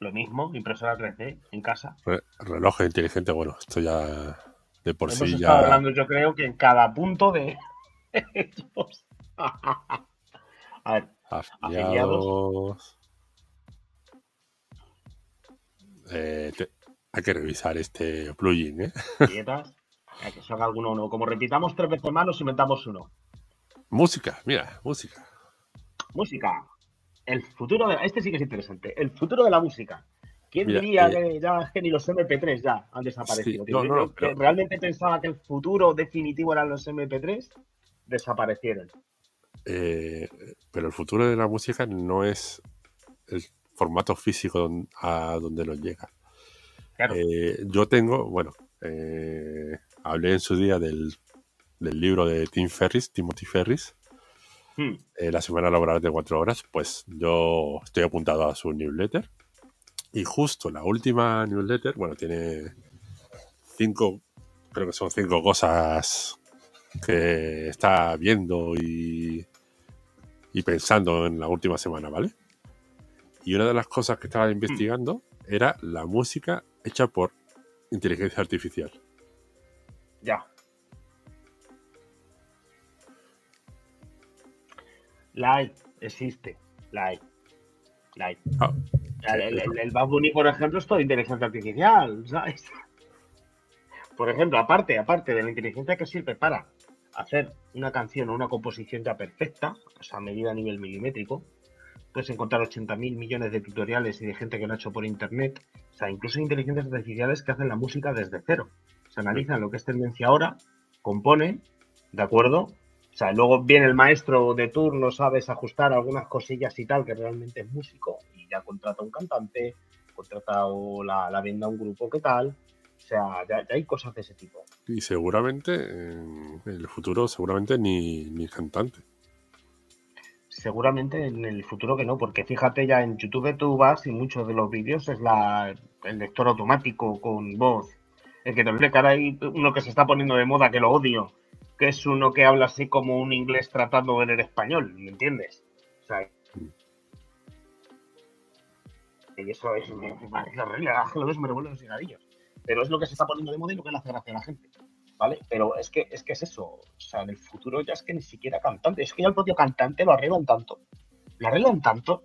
Lo mismo, impresora 3D en casa. reloj inteligente, bueno, esto ya de por Hemos sí ya. hablando, yo creo que en cada punto de ellos. A ver, Afiliados. Eh, te- hay que revisar este plugin, ¿eh? dietas. eh, Que salga alguno o no. Como repitamos tres veces más, nos inventamos uno. Música, mira, música. Música. El futuro de. Este sí que es interesante. El futuro de la música. ¿Quién Mira, diría eh, que ya es que ni los MP3 ya han desaparecido? Sí, no, no, pero- realmente pensaba que el futuro definitivo eran los MP3, desaparecieron. Eh, pero el futuro de la música no es el formato físico a donde nos llega. Claro. Eh, yo tengo, bueno, eh, hablé en su día del, del libro de Tim Ferris, Timothy Ferris, Hmm. eh, la semana laboral de cuatro horas, pues yo estoy apuntado a su newsletter. Y justo la última newsletter, bueno, tiene cinco, creo que son cinco cosas que está viendo y, y pensando en la última semana, ¿vale? Y una de las cosas que estaba investigando era la música hecha por inteligencia artificial. Ya. La hay, existe. La hay. La hay. Ah, El, el, el- Bad Bunny, por ejemplo, es toda inteligencia artificial, ¿sabes? Por ejemplo, aparte, aparte de la inteligencia que sirve para hacer una canción o una composición ya perfecta, o sea, medida a nivel milimétrico, puedes encontrar 80.000 millones de tutoriales y de gente que lo ha hecho por internet. O sea, incluso inteligencias artificiales que hacen la música desde cero. Se analizan lo que es tendencia ahora, componen, ¿de acuerdo? O sea, luego viene el maestro de turno, sabes ajustar algunas cosillas y tal, que realmente es músico, y ya contrata un cantante, contrata o la, la venda a un grupo que tal. O sea, ya, ya hay cosas de ese tipo. y seguramente en el futuro, seguramente ni, ni cantante. Seguramente en el futuro que no, porque fíjate ya en YouTube tú vas y muchos de los vídeos es la, el lector automático con voz. El que te explica ahora hay uno que se está poniendo de moda que lo odio, que es uno que habla así como un inglés tratando en el español, ¿me entiendes? O sea, y eso es, parece horrible, lo ves me revuelven los cigarrillos. Pero es lo que se está poniendo de moda y lo que le hace gracia a la gente. ¿Vale? Pero es que, es que es eso. O sea, en el futuro ya es que ni siquiera cantante. Es que ya el propio cantante lo arreglan tanto. Lo arreglan tanto.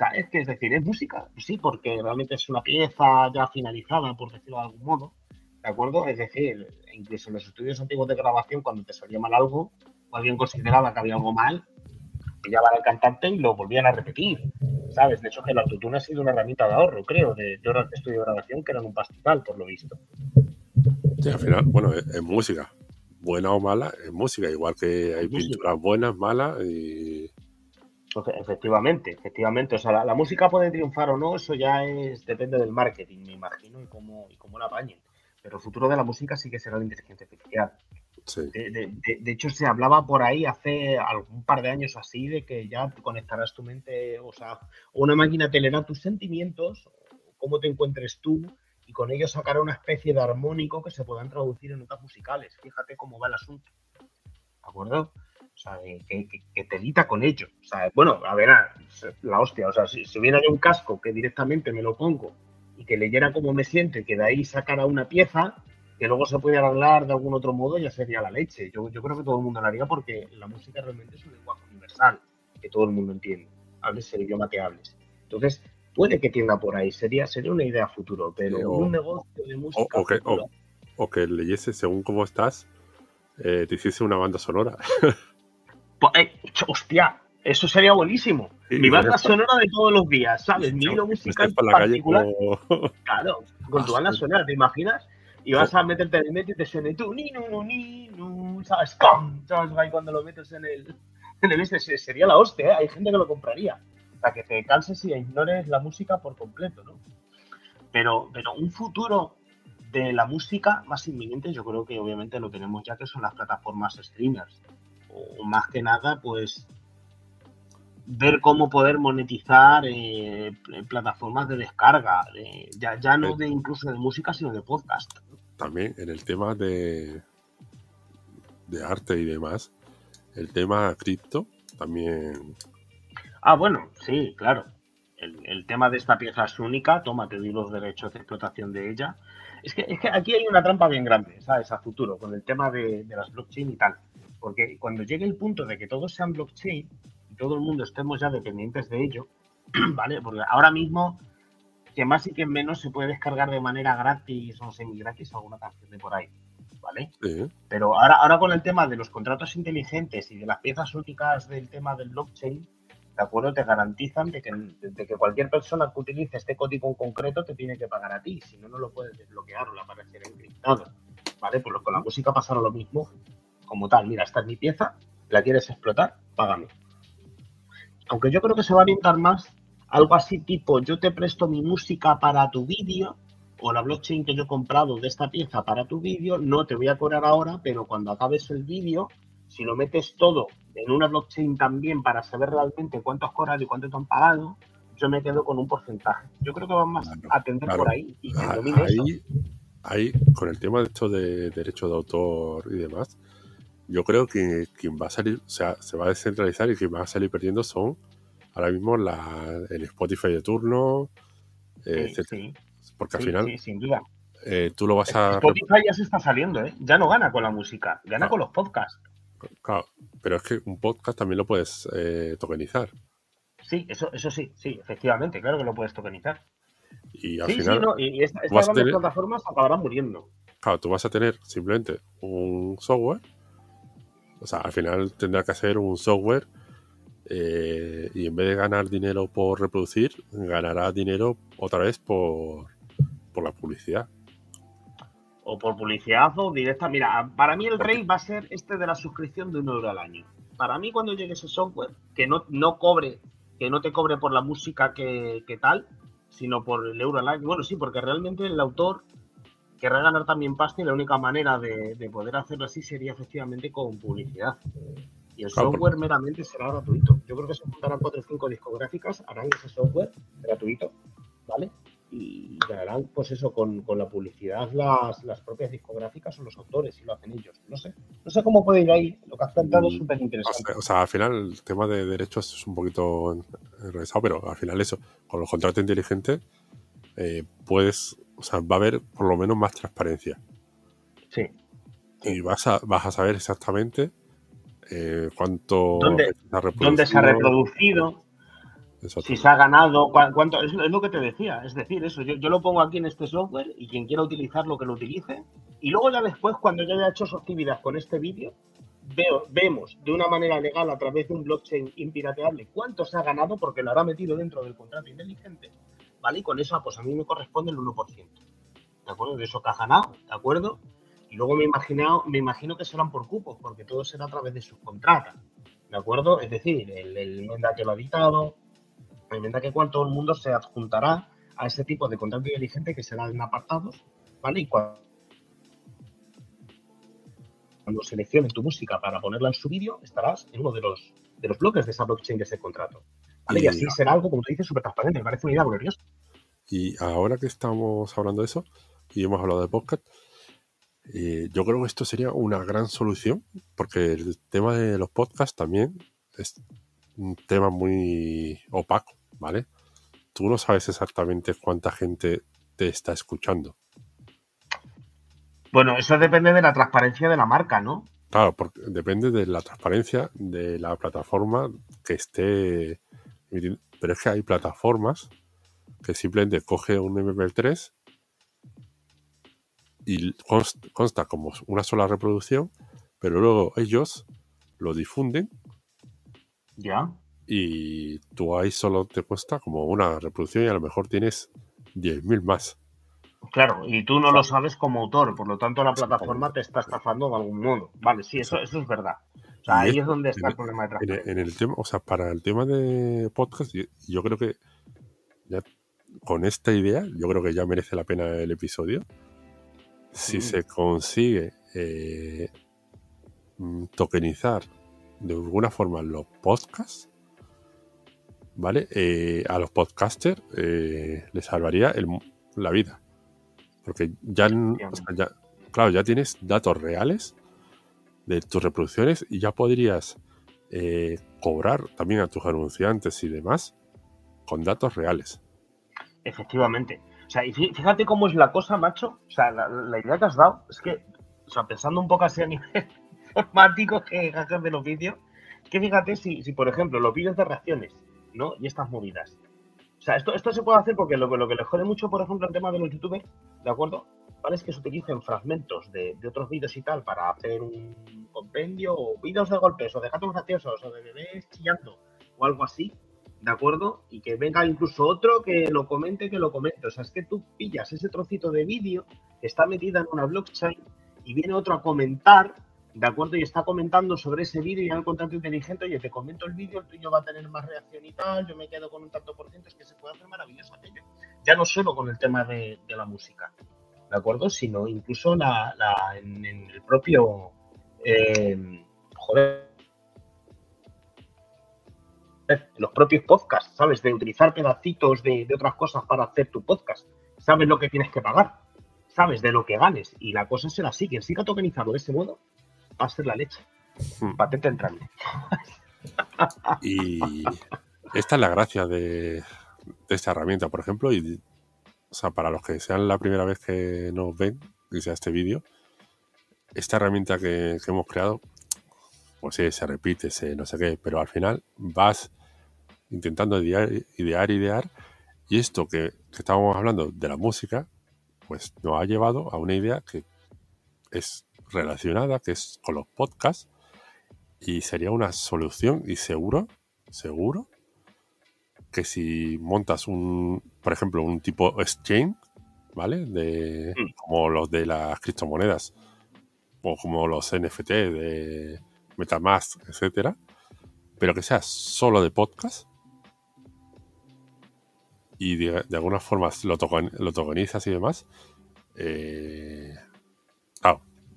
O es que es decir, es música. Sí, porque realmente es una pieza ya finalizada, por decirlo de algún modo. ¿De acuerdo? Es decir, incluso en los estudios antiguos de grabación, cuando te salía mal algo, o alguien consideraba que había algo mal, pillaban al cantante y lo volvían a repetir. ¿Sabes? De hecho, que el autotune ha sido una herramienta de ahorro, creo, de, de horas de estudio de grabación que eran un pastizal, por lo visto. Sí, al final, bueno, es, es música. Buena o mala, es música. Igual que hay música. pinturas buenas, malas y. Efe- Efectivamente, efectivamente. O sea, la, la música puede triunfar o no, eso ya es depende del marketing, me imagino, y cómo, y cómo la apañen. Pero el futuro de la música sí que será la inteligencia artificial. De, hecho, se hablaba por ahí hace algún par de años así de que ya te conectarás tu mente, o sea, una máquina te leerá tus sentimientos, cómo te encuentres tú, y con ello sacará una especie de armónico que se puedan traducir en notas musicales. Fíjate cómo va el asunto. ¿De acuerdo? O sea, que, que, que telita con ello. O sea, bueno, a ver, ah, la hostia. O sea, si, hubiera yo un casco que directamente me lo pongo y que leyera cómo me siento que de ahí sacara una pieza que luego se puede arreglar de algún otro modo, ya sería la leche. Yo, yo creo que todo el mundo lo haría porque la música realmente es un lenguaje universal que todo el mundo entiende. Hables el idioma que hables. Entonces, puede que tienda por ahí. Sería, sería una idea a futuro, pero o- un negocio de música. o que- O que leyese según cómo estás, eh, te hiciese una banda sonora. Po- eh, hostia, eso sería buenísimo. Mi banda sonora de todos los días, ¿sabes? Mi hilo musical la calle particular. como- Claro, con tu banda sonora, ¿te imaginas? Y vas a meterte en el medio y te suene tú, ni, no, no, ni, no, ¿sabes? ¡Pam! ¿Sabes? Ahí cuando lo metes en el, en el este, se- sería la hostia, ¿eh? Hay gente que lo compraría. Para que te canses y ignores la música por completo, ¿no? Pero, pero un futuro de la música más inminente, yo creo que obviamente lo tenemos ya, que son las plataformas streamers. O más que nada, pues ver cómo poder monetizar eh, pl- plataformas de descarga, de- ya, ya no de incluso de música, sino de podcast. También en el tema de, de arte y demás, el tema cripto también Ah, bueno, sí, claro. El, tema de esta pieza es única, toma, te doy los derechos de explotación de ella. Es que, es que aquí hay una trampa bien grande, ¿sabes? A futuro, con el tema de, de las blockchain y tal. Porque cuando llegue el punto de que todos sean blockchain y todo el mundo estemos ya dependientes de ello, ¿vale? Porque ahora mismo, que más y que menos se puede descargar de manera gratis o semi gratis alguna canción de por ahí. ¿Vale? Pero ahora, ahora con el tema de los contratos inteligentes y de las piezas únicas del tema del blockchain, ¿de acuerdo? Te garantizan de que, de que, cualquier persona que utilice este código en concreto te tiene que pagar a ti, si no, no lo puedes desbloquear o la aparecer encriptado, ¿vale? Pues con la música pasará lo mismo, como tal, mira, esta es mi pieza, la quieres explotar, págame. Aunque yo creo que se va a orientar más algo así tipo, yo te presto mi música para tu vídeo, o la blockchain que yo he comprado de esta pieza para tu vídeo, no te voy a cobrar ahora, pero cuando acabes el vídeo, si lo metes todo en una blockchain también para saber realmente cuánto has cobrado y cuánto te han pagado, yo me quedo con un porcentaje. Yo creo que van más a atender por ahí y ah, ahí, ahí, con el tema de esto de derecho de autor y demás, yo creo que quien va a salir, o sea, se va a descentralizar y quien va a salir perdiendo son ahora mismo la, el Spotify de turno, eh, Porque al final, sin duda. Eh, tú lo vas a. Spotify ya se está saliendo, ¿eh? Ya no gana con la música, gana con los podcasts. Claro, pero es que un podcast también lo puedes eh, tokenizar. Sí, eso, eso sí, sí, efectivamente, claro que lo puedes tokenizar. Y al final. y estas plataformas acabarán muriendo. Claro, tú vas a tener simplemente un software. O sea, al final tendrá que hacer un software eh, y en vez de ganar dinero por reproducir, ganará dinero otra vez por, por la publicidad o por publicidad o directa. Mira, para mí el rey va a ser este de la suscripción de un euro al año. Para mí cuando llegue ese software, que no, no cobre, que no te cobre por la música que, tal, sino por el euro al año. Bueno, sí, porque realmente el autor querrá ganar también pasta y la única manera de, poder hacerlo así sería efectivamente con publicidad. Y el software meramente será gratuito. Yo creo que se juntarán cuatro o cinco discográficas, harán ese software gratuito, ¿vale? y ganarán, pues eso, con, la publicidad las, las, propias discográficas o los autores, si lo hacen ellos. No sé, no sé cómo puede ir ahí. Lo que has planteado es mm, súper interesante. O sea, al final el tema de derechos es un poquito enrevesado, pero al final eso, con los contratos inteligentes, eh, puedes, o sea, va a haber por lo menos más transparencia. Sí. Y vas a, vas a saber exactamente eh, cuánto ¿Dónde, ¿Dónde se ha reproducido? Si se ha ganado, cuánto, es, lo que te decía, es decir, eso, yo, lo pongo aquí en este software y quien quiera utilizarlo que lo utilice. Y luego ya después, cuando ya haya hecho su actividad con este vídeo, veo, vemos de una manera legal a través de un blockchain impirateable cuánto se ha ganado porque lo habrá metido dentro del contrato inteligente, ¿vale? Y con eso, pues a mí me corresponde el 1%, ¿de acuerdo? De eso que ha ganado, ¿de acuerdo? Y luego me, imaginado, me imagino que serán por cupos, porque todo será a través de sus contratas, ¿de acuerdo? Es decir, el, el que lo ha editado, inventa que cual todo el mundo se adjuntará a ese tipo de contrato inteligente que será en apartados, ¿vale? Y cuando, cuando seleccionen tu música para ponerla en su vídeo, estarás en uno de los, de los bloques de esa blockchain de ese contrato. ¿vale? Y, así será algo, como tú dices, súper transparente. Me parece una idea gloriosa. Y ahora que estamos hablando de eso, y hemos hablado de podcast, eh, yo creo que esto sería una gran solución, porque el tema de los podcasts también es un tema muy opaco. ¿vale? Tú no sabes exactamente cuánta gente te está escuchando. Bueno, eso depende de la transparencia de la marca, ¿no? Claro, porque depende de la transparencia de la plataforma que esté. Pero es que hay plataformas que simplemente coge un MP3 y consta como una sola reproducción, pero luego ellos lo difunden. Ya y tú ahí solo te cuesta como una reproducción y a lo mejor tienes 10.000 más. Claro, y tú no lo sabes como autor, por lo tanto la plataforma te está estafando de algún modo. Vale, sí, eso, eso es verdad. O sea, ahí es, donde está el, problema de transparencia. En, el tema, o sea, para el tema de podcast, yo, creo que ya con esta idea, yo creo que ya merece la pena el episodio. Si se consigue eh, mm, tokenizar de alguna forma los podcasts, ¿vale? Eh, a los podcasters eh, les salvaría la vida. Porque ya, claro, ya tienes datos reales de tus reproducciones y ya podrías eh, cobrar también a tus anunciantes y demás con datos reales. Efectivamente. O sea, y fíjate cómo es la cosa, macho. O sea, la, idea que has dado es que, o sea, pensando un poco así a nivel informático que hacer de los vídeos, que fíjate si, si, por ejemplo, los vídeos de reacciones, ¿no? Y estas movidas. O sea, esto, esto se puede hacer porque lo, lo que le jode mucho, por ejemplo, el tema de los youtubers, ¿de acuerdo? ¿Vale? Es que se utilicen fragmentos de, de otros vídeos y tal para hacer un compendio o vídeos de golpes o de gatos graciosos o de bebés chillando o algo así, ¿de acuerdo? Y que venga incluso otro que lo comente, que lo comente. O sea, es que tú pillas ese trocito de vídeo que está metida en una blockchain y viene otro a comentar, ¿de acuerdo? Y está comentando sobre ese vídeo y en el contrato inteligente, oye, te comento el vídeo, el tuyo va a tener más reacción y tal, yo me quedo con un tanto por ciento, es que se puede hacer maravilloso aquello. Ya no solo con el tema de, la música, ¿de acuerdo? Sino incluso la, en, el propio... Eh, joder, los propios podcasts, ¿sabes? De utilizar pedacitos de, otras cosas para hacer tu podcast. Sabes lo que tienes que pagar, sabes de lo que ganes. Y la cosa será así, quien siga tokenizando de ese modo va a ser la leche. Hmm. Patente entrante. y esta es la gracia de, esta herramienta, por ejemplo. Y, o sea, para los que sean la primera vez que nos ven, que sea este vídeo, esta herramienta que, hemos creado, pues sí, se repite, se no sé qué, pero al final vas intentando idear, idear, idear. Y esto que, estábamos hablando de la música, pues nos ha llevado a una idea que es relacionada, que es con los podcasts. Y sería una solución y seguro, seguro, que si montas un, por ejemplo, un tipo exchange, ¿vale? De, mm. como los de las criptomonedas, o como los NFT de Metamask, etcétera, pero que sea solo de podcast, y de, alguna forma lo, lo tokenizas y demás, eh,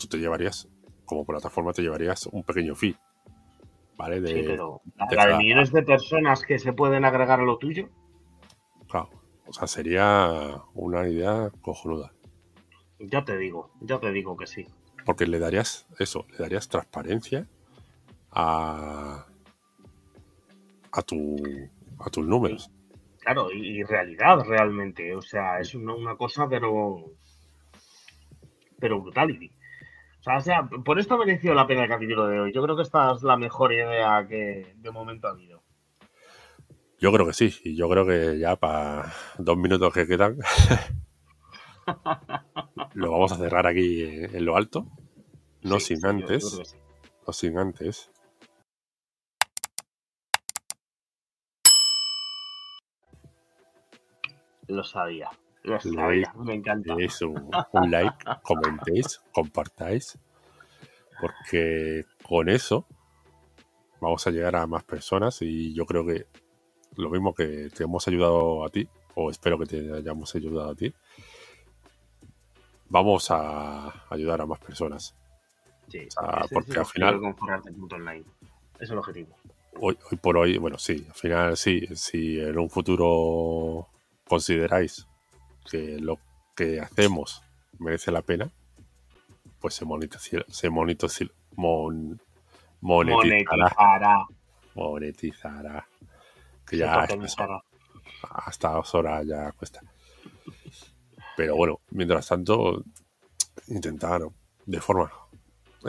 tú te llevarías, como plataforma, te llevarías un pequeño fee. ¿Vale? De, sí, pero la de, millones de personas que se pueden agregar a lo tuyo. Claro, o sea, sería una idea cojonuda. Ya te digo, ya te digo que sí. Porque le darías eso, le darías transparencia a, a, tu, a tus números. Claro, y, realidad realmente. O sea, es una, cosa, pero. Pero brutality. O sea, por esto ha merecido la pena el capítulo de hoy. Yo creo que esta es la mejor idea que de momento ha habido. Yo creo que sí, y yo creo que ya para dos minutos que quedan, lo vamos a cerrar aquí en lo alto. No sin antes, no sin antes Lo sabía. Lo sabía. Me encanta. Eso, un like, comentéis, compartáis. Porque con eso vamos a llegar a más personas y yo creo que lo mismo que te hemos ayudado a ti, o espero que te hayamos ayudado a ti, vamos a ayudar a más personas. Sí, porque al final... Online. Es el objetivo. Hoy, hoy, por hoy, bueno, sí, al final sí, si en un futuro consideráis que lo que hacemos merece la pena, pues se monetizará, se monetizará, monetizará, monetizará, que ya hasta dos horas ya cuesta. Pero bueno, mientras tanto, intentar de forma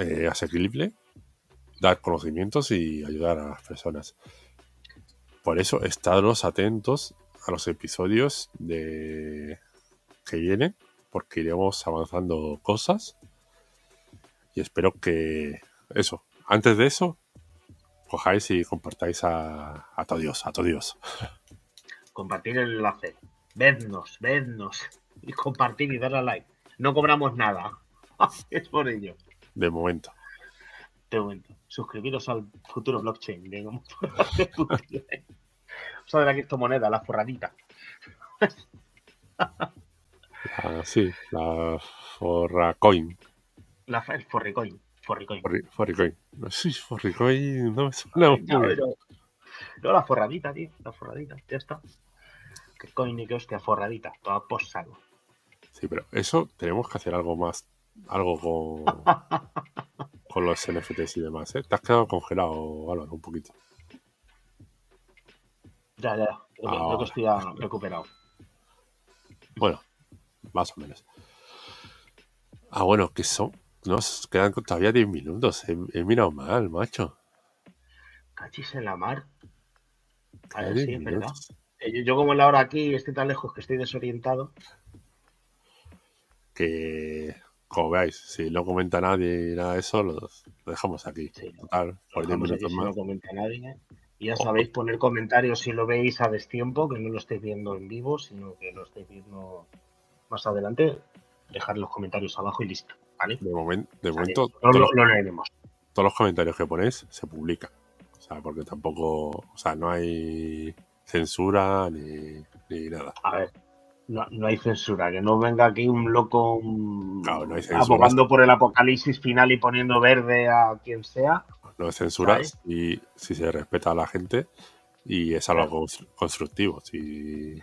eh, asequible dar conocimientos y ayudar a las personas. Por eso, estaros atentos a los episodios de que vienen, porque iremos avanzando cosas. Y espero que eso, antes de eso, cojáis y compartáis a, a todo Dios, a todo Dios. Compartir el enlace. Vednos, vednos. Y compartir y darle a like. No cobramos nada. es por ello. De momento. De momento. Suscribiros al futuro blockchain. Digamos. Sea, de la criptomoneda, la forradita. Ah, sí, la forracoin. La, el forricoin. Forricoin. forricoin. Sí, forricoin no me suena no, la forradita, tío. La forradita, ya está. Que coin y que hostia, forradita. Toda posado. Sí, pero eso tenemos que hacer algo más. Algo con. con los NFTs y demás, ¿eh? Te has quedado congelado, Álvaro, un poquito. Ya, ya, creo Ah. que estoy ya recuperado. Bueno, más o menos. Ah, bueno, que son. Nos quedan todavía 10 minutos. He, he mirado mal, macho. Cachis en la mar. A ver, 10 sí, verdad. Eh, Yo, yo como en la hora aquí estoy tan lejos que estoy desorientado. Que, como veáis, si no comenta nadie y nada de eso, lo, lo dejamos aquí. Sí. Total, por 10 Dejamos aquí minutos si no más. comenta nadie. Y ya sabéis poner comentarios si lo veis a destiempo, que no lo estáis viendo en vivo, sino que lo estáis viendo más adelante. Dejar los comentarios abajo y listo. ¿Vale? De, momento, todos, lo- leeremos. todos los comentarios que ponéis se publican. O sea, porque tampoco. O sea, no hay censura ni, ni nada. A ver, no, no hay censura, que no venga aquí un loco no censura. abogando por el apocalipsis final y poniendo verde a quien sea. No es censura ¿Sabes? y si se respeta a la gente y es algo cons- constructivo. Si,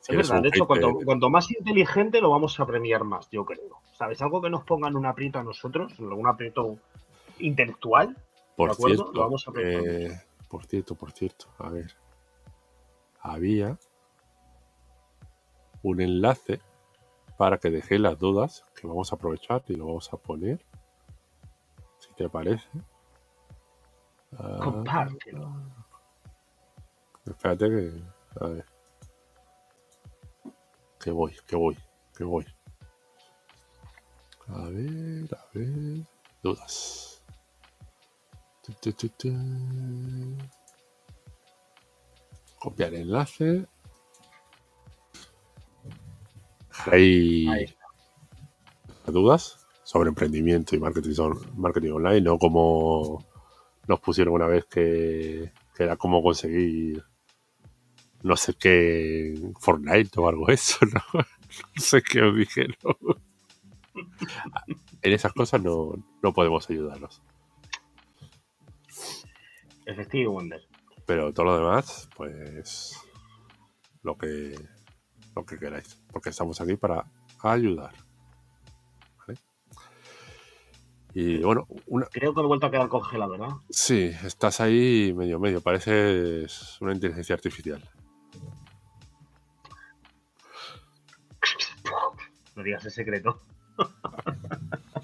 si Es verdad, de hecho, cuanto, cuanto más inteligente lo vamos a premiar más, yo creo. ¿Sabes? Algo que nos ponga en un aprieto a nosotros, un aprieto intelectual. por ¿de acuerdo? cierto, Lo vamos a premiar. eh, por cierto, por cierto, a ver, había un enlace para que dejéis las dudas que vamos a aprovechar y lo vamos a poner, si te parece. Ah, Compártelo. Espérate que. A ver. Que voy, que voy, que voy. A ver, a ver. Dudas. Tu, tu, tu, tu. Copiar enlace. Ahí está. dudas sobre emprendimiento y marketing, marketing online, no como nos pusieron una vez que, que era cómo conseguir no sé qué Fortnite o algo de eso, ¿no? No sé qué os dijeron. En esas cosas no, no podemos ayudarlos. Efectivo Wonder. Pero todo lo demás, pues lo que lo que queráis. Porque estamos aquí para ayudar. Y bueno, una, Creo que he vuelto a quedar congelado, ¿verdad? Sí, estás ahí medio medio, pareces una inteligencia artificial. No digas el secreto.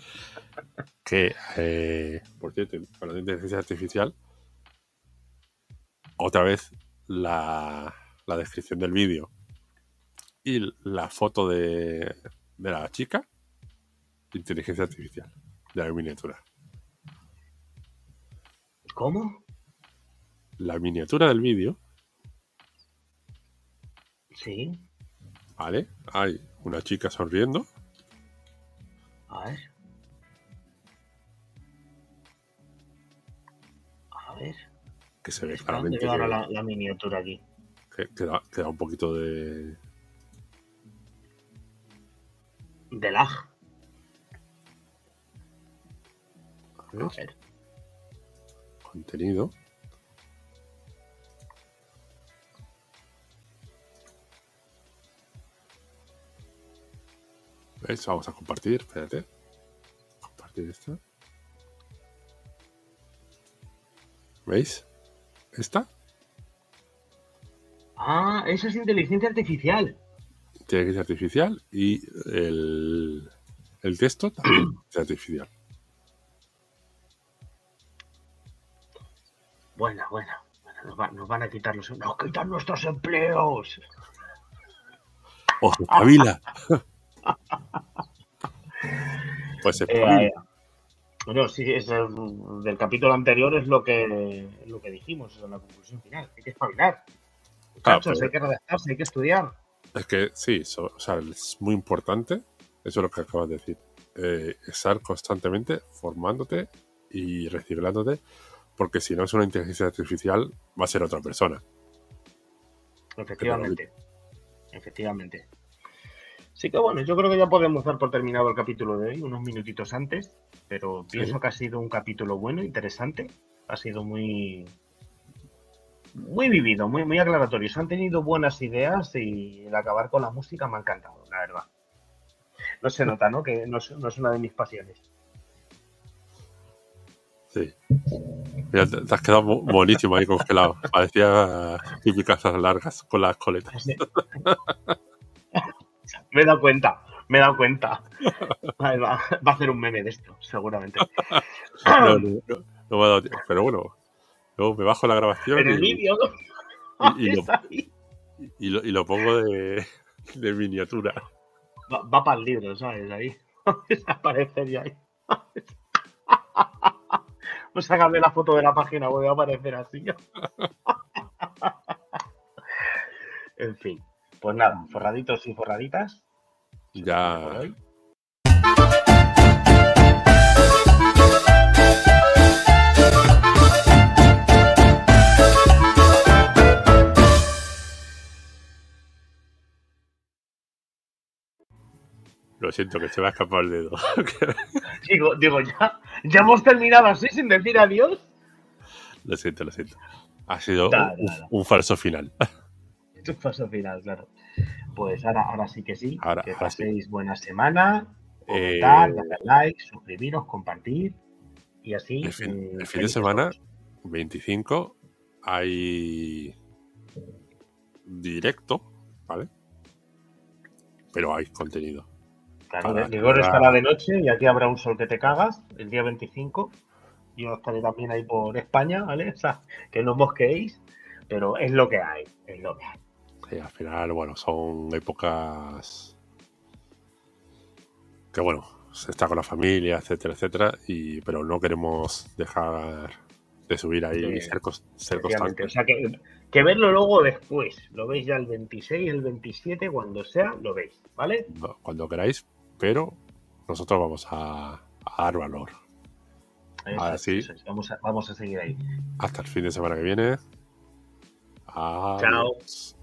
Que, eh, por cierto, hablando de inteligencia artificial, otra vez la, la descripción del vídeo y la foto de, de la chica, inteligencia artificial, la miniatura. ¿Cómo? La miniatura del vídeo, Sí. ¿vale? Hay una chica sonriendo A ver. A ver. que se ve Está, ¿dónde claramente que- la, la miniatura aquí? que, que da, que da un poquito de, De lag. A ver, contenido. ¿Veis? Vamos a compartir, espérate. Compartir esta. ¿Veis? Esta Ah, eso es inteligencia artificial. inteligencia artificial y el, el texto también inteligencia artificial. Buena, buena. Bueno, nos, va- nos van a quitar los... ¡Nos quitan nuestros empleos! ¡Oh, espabila! pues Eh, espabila. eh, bueno, sí, es el- del capítulo anterior es lo que, lo que dijimos, es la conclusión final. Hay que espabilar. Claro, Muchachos, pero- hay que redactarse, hay que estudiar. Es que sí, so- o sea, es muy importante, eso es lo que acabas de decir, eh, estar constantemente formándote y reciclándote, porque si no es una inteligencia artificial, va a ser otra persona. Efectivamente. Efectivamente. Sí que bueno, yo creo que ya podemos dar por terminado el capítulo de hoy, unos minutitos antes, pero Sí. pienso que ha sido un capítulo bueno, interesante. Ha sido muy muy vivido, muy, muy aclaratorio. Se han tenido buenas ideas y el acabar con la música me ha encantado, la verdad. No se nota, ¿no? Que no es una de mis pasiones. Sí. Mira, te, has quedado bu- buenísimo ahí congelado. Parecía típicas largas con las coletas. Me he dado cuenta, me he dado cuenta. Vale, va, va a hacer un meme de esto, seguramente. No, no, no, no me ha dado tiempo. Pero bueno, luego me bajo la grabación En el y, vídeo. y- y lo- y pongo de, de miniatura. Va, va para el libro, ¿sabes? Ahí. Aparecer ya ahí. Pues sácame la foto de la página web, va a aparecer así. en fin. Pues nada, forraditos y forraditas. Ya, lo siento que se me ha escapado el dedo. Digo, digo, ya, ya hemos terminado así sin decir adiós. lo siento, lo siento. Ha sido Da, un, da, da. un falso final. Final, claro. Pues ahora, ahora sí que sí. Ahora- que ahora sí. paséis buena semana. Eh, Comentar, darle like, suscribiros, compartir. Y así. El fin, el fin de semana, todos. 25, hay directo, ¿vale? Pero hay contenido. Para- Ligor estará de noche y aquí habrá un sol que te cagas el día 25. Yo estaré también ahí por España, ¿vale? O sea, que no os mosqueéis, pero es lo que hay, es lo que hay. Sí, al final, bueno, son épocas que, bueno, se está con la familia, etcétera, etcétera, y, pero no queremos dejar de subir ahí y ser, ser constantes. O sea, que, que verlo luego después. Lo veis ya el 26, el 27, cuando sea, lo veis, ¿vale? No, Cuando queráis, pero nosotros vamos a, a dar valor. Ahora sí. Vamos, a, vamos a seguir ahí. Hasta el fin de semana que viene. Adiós.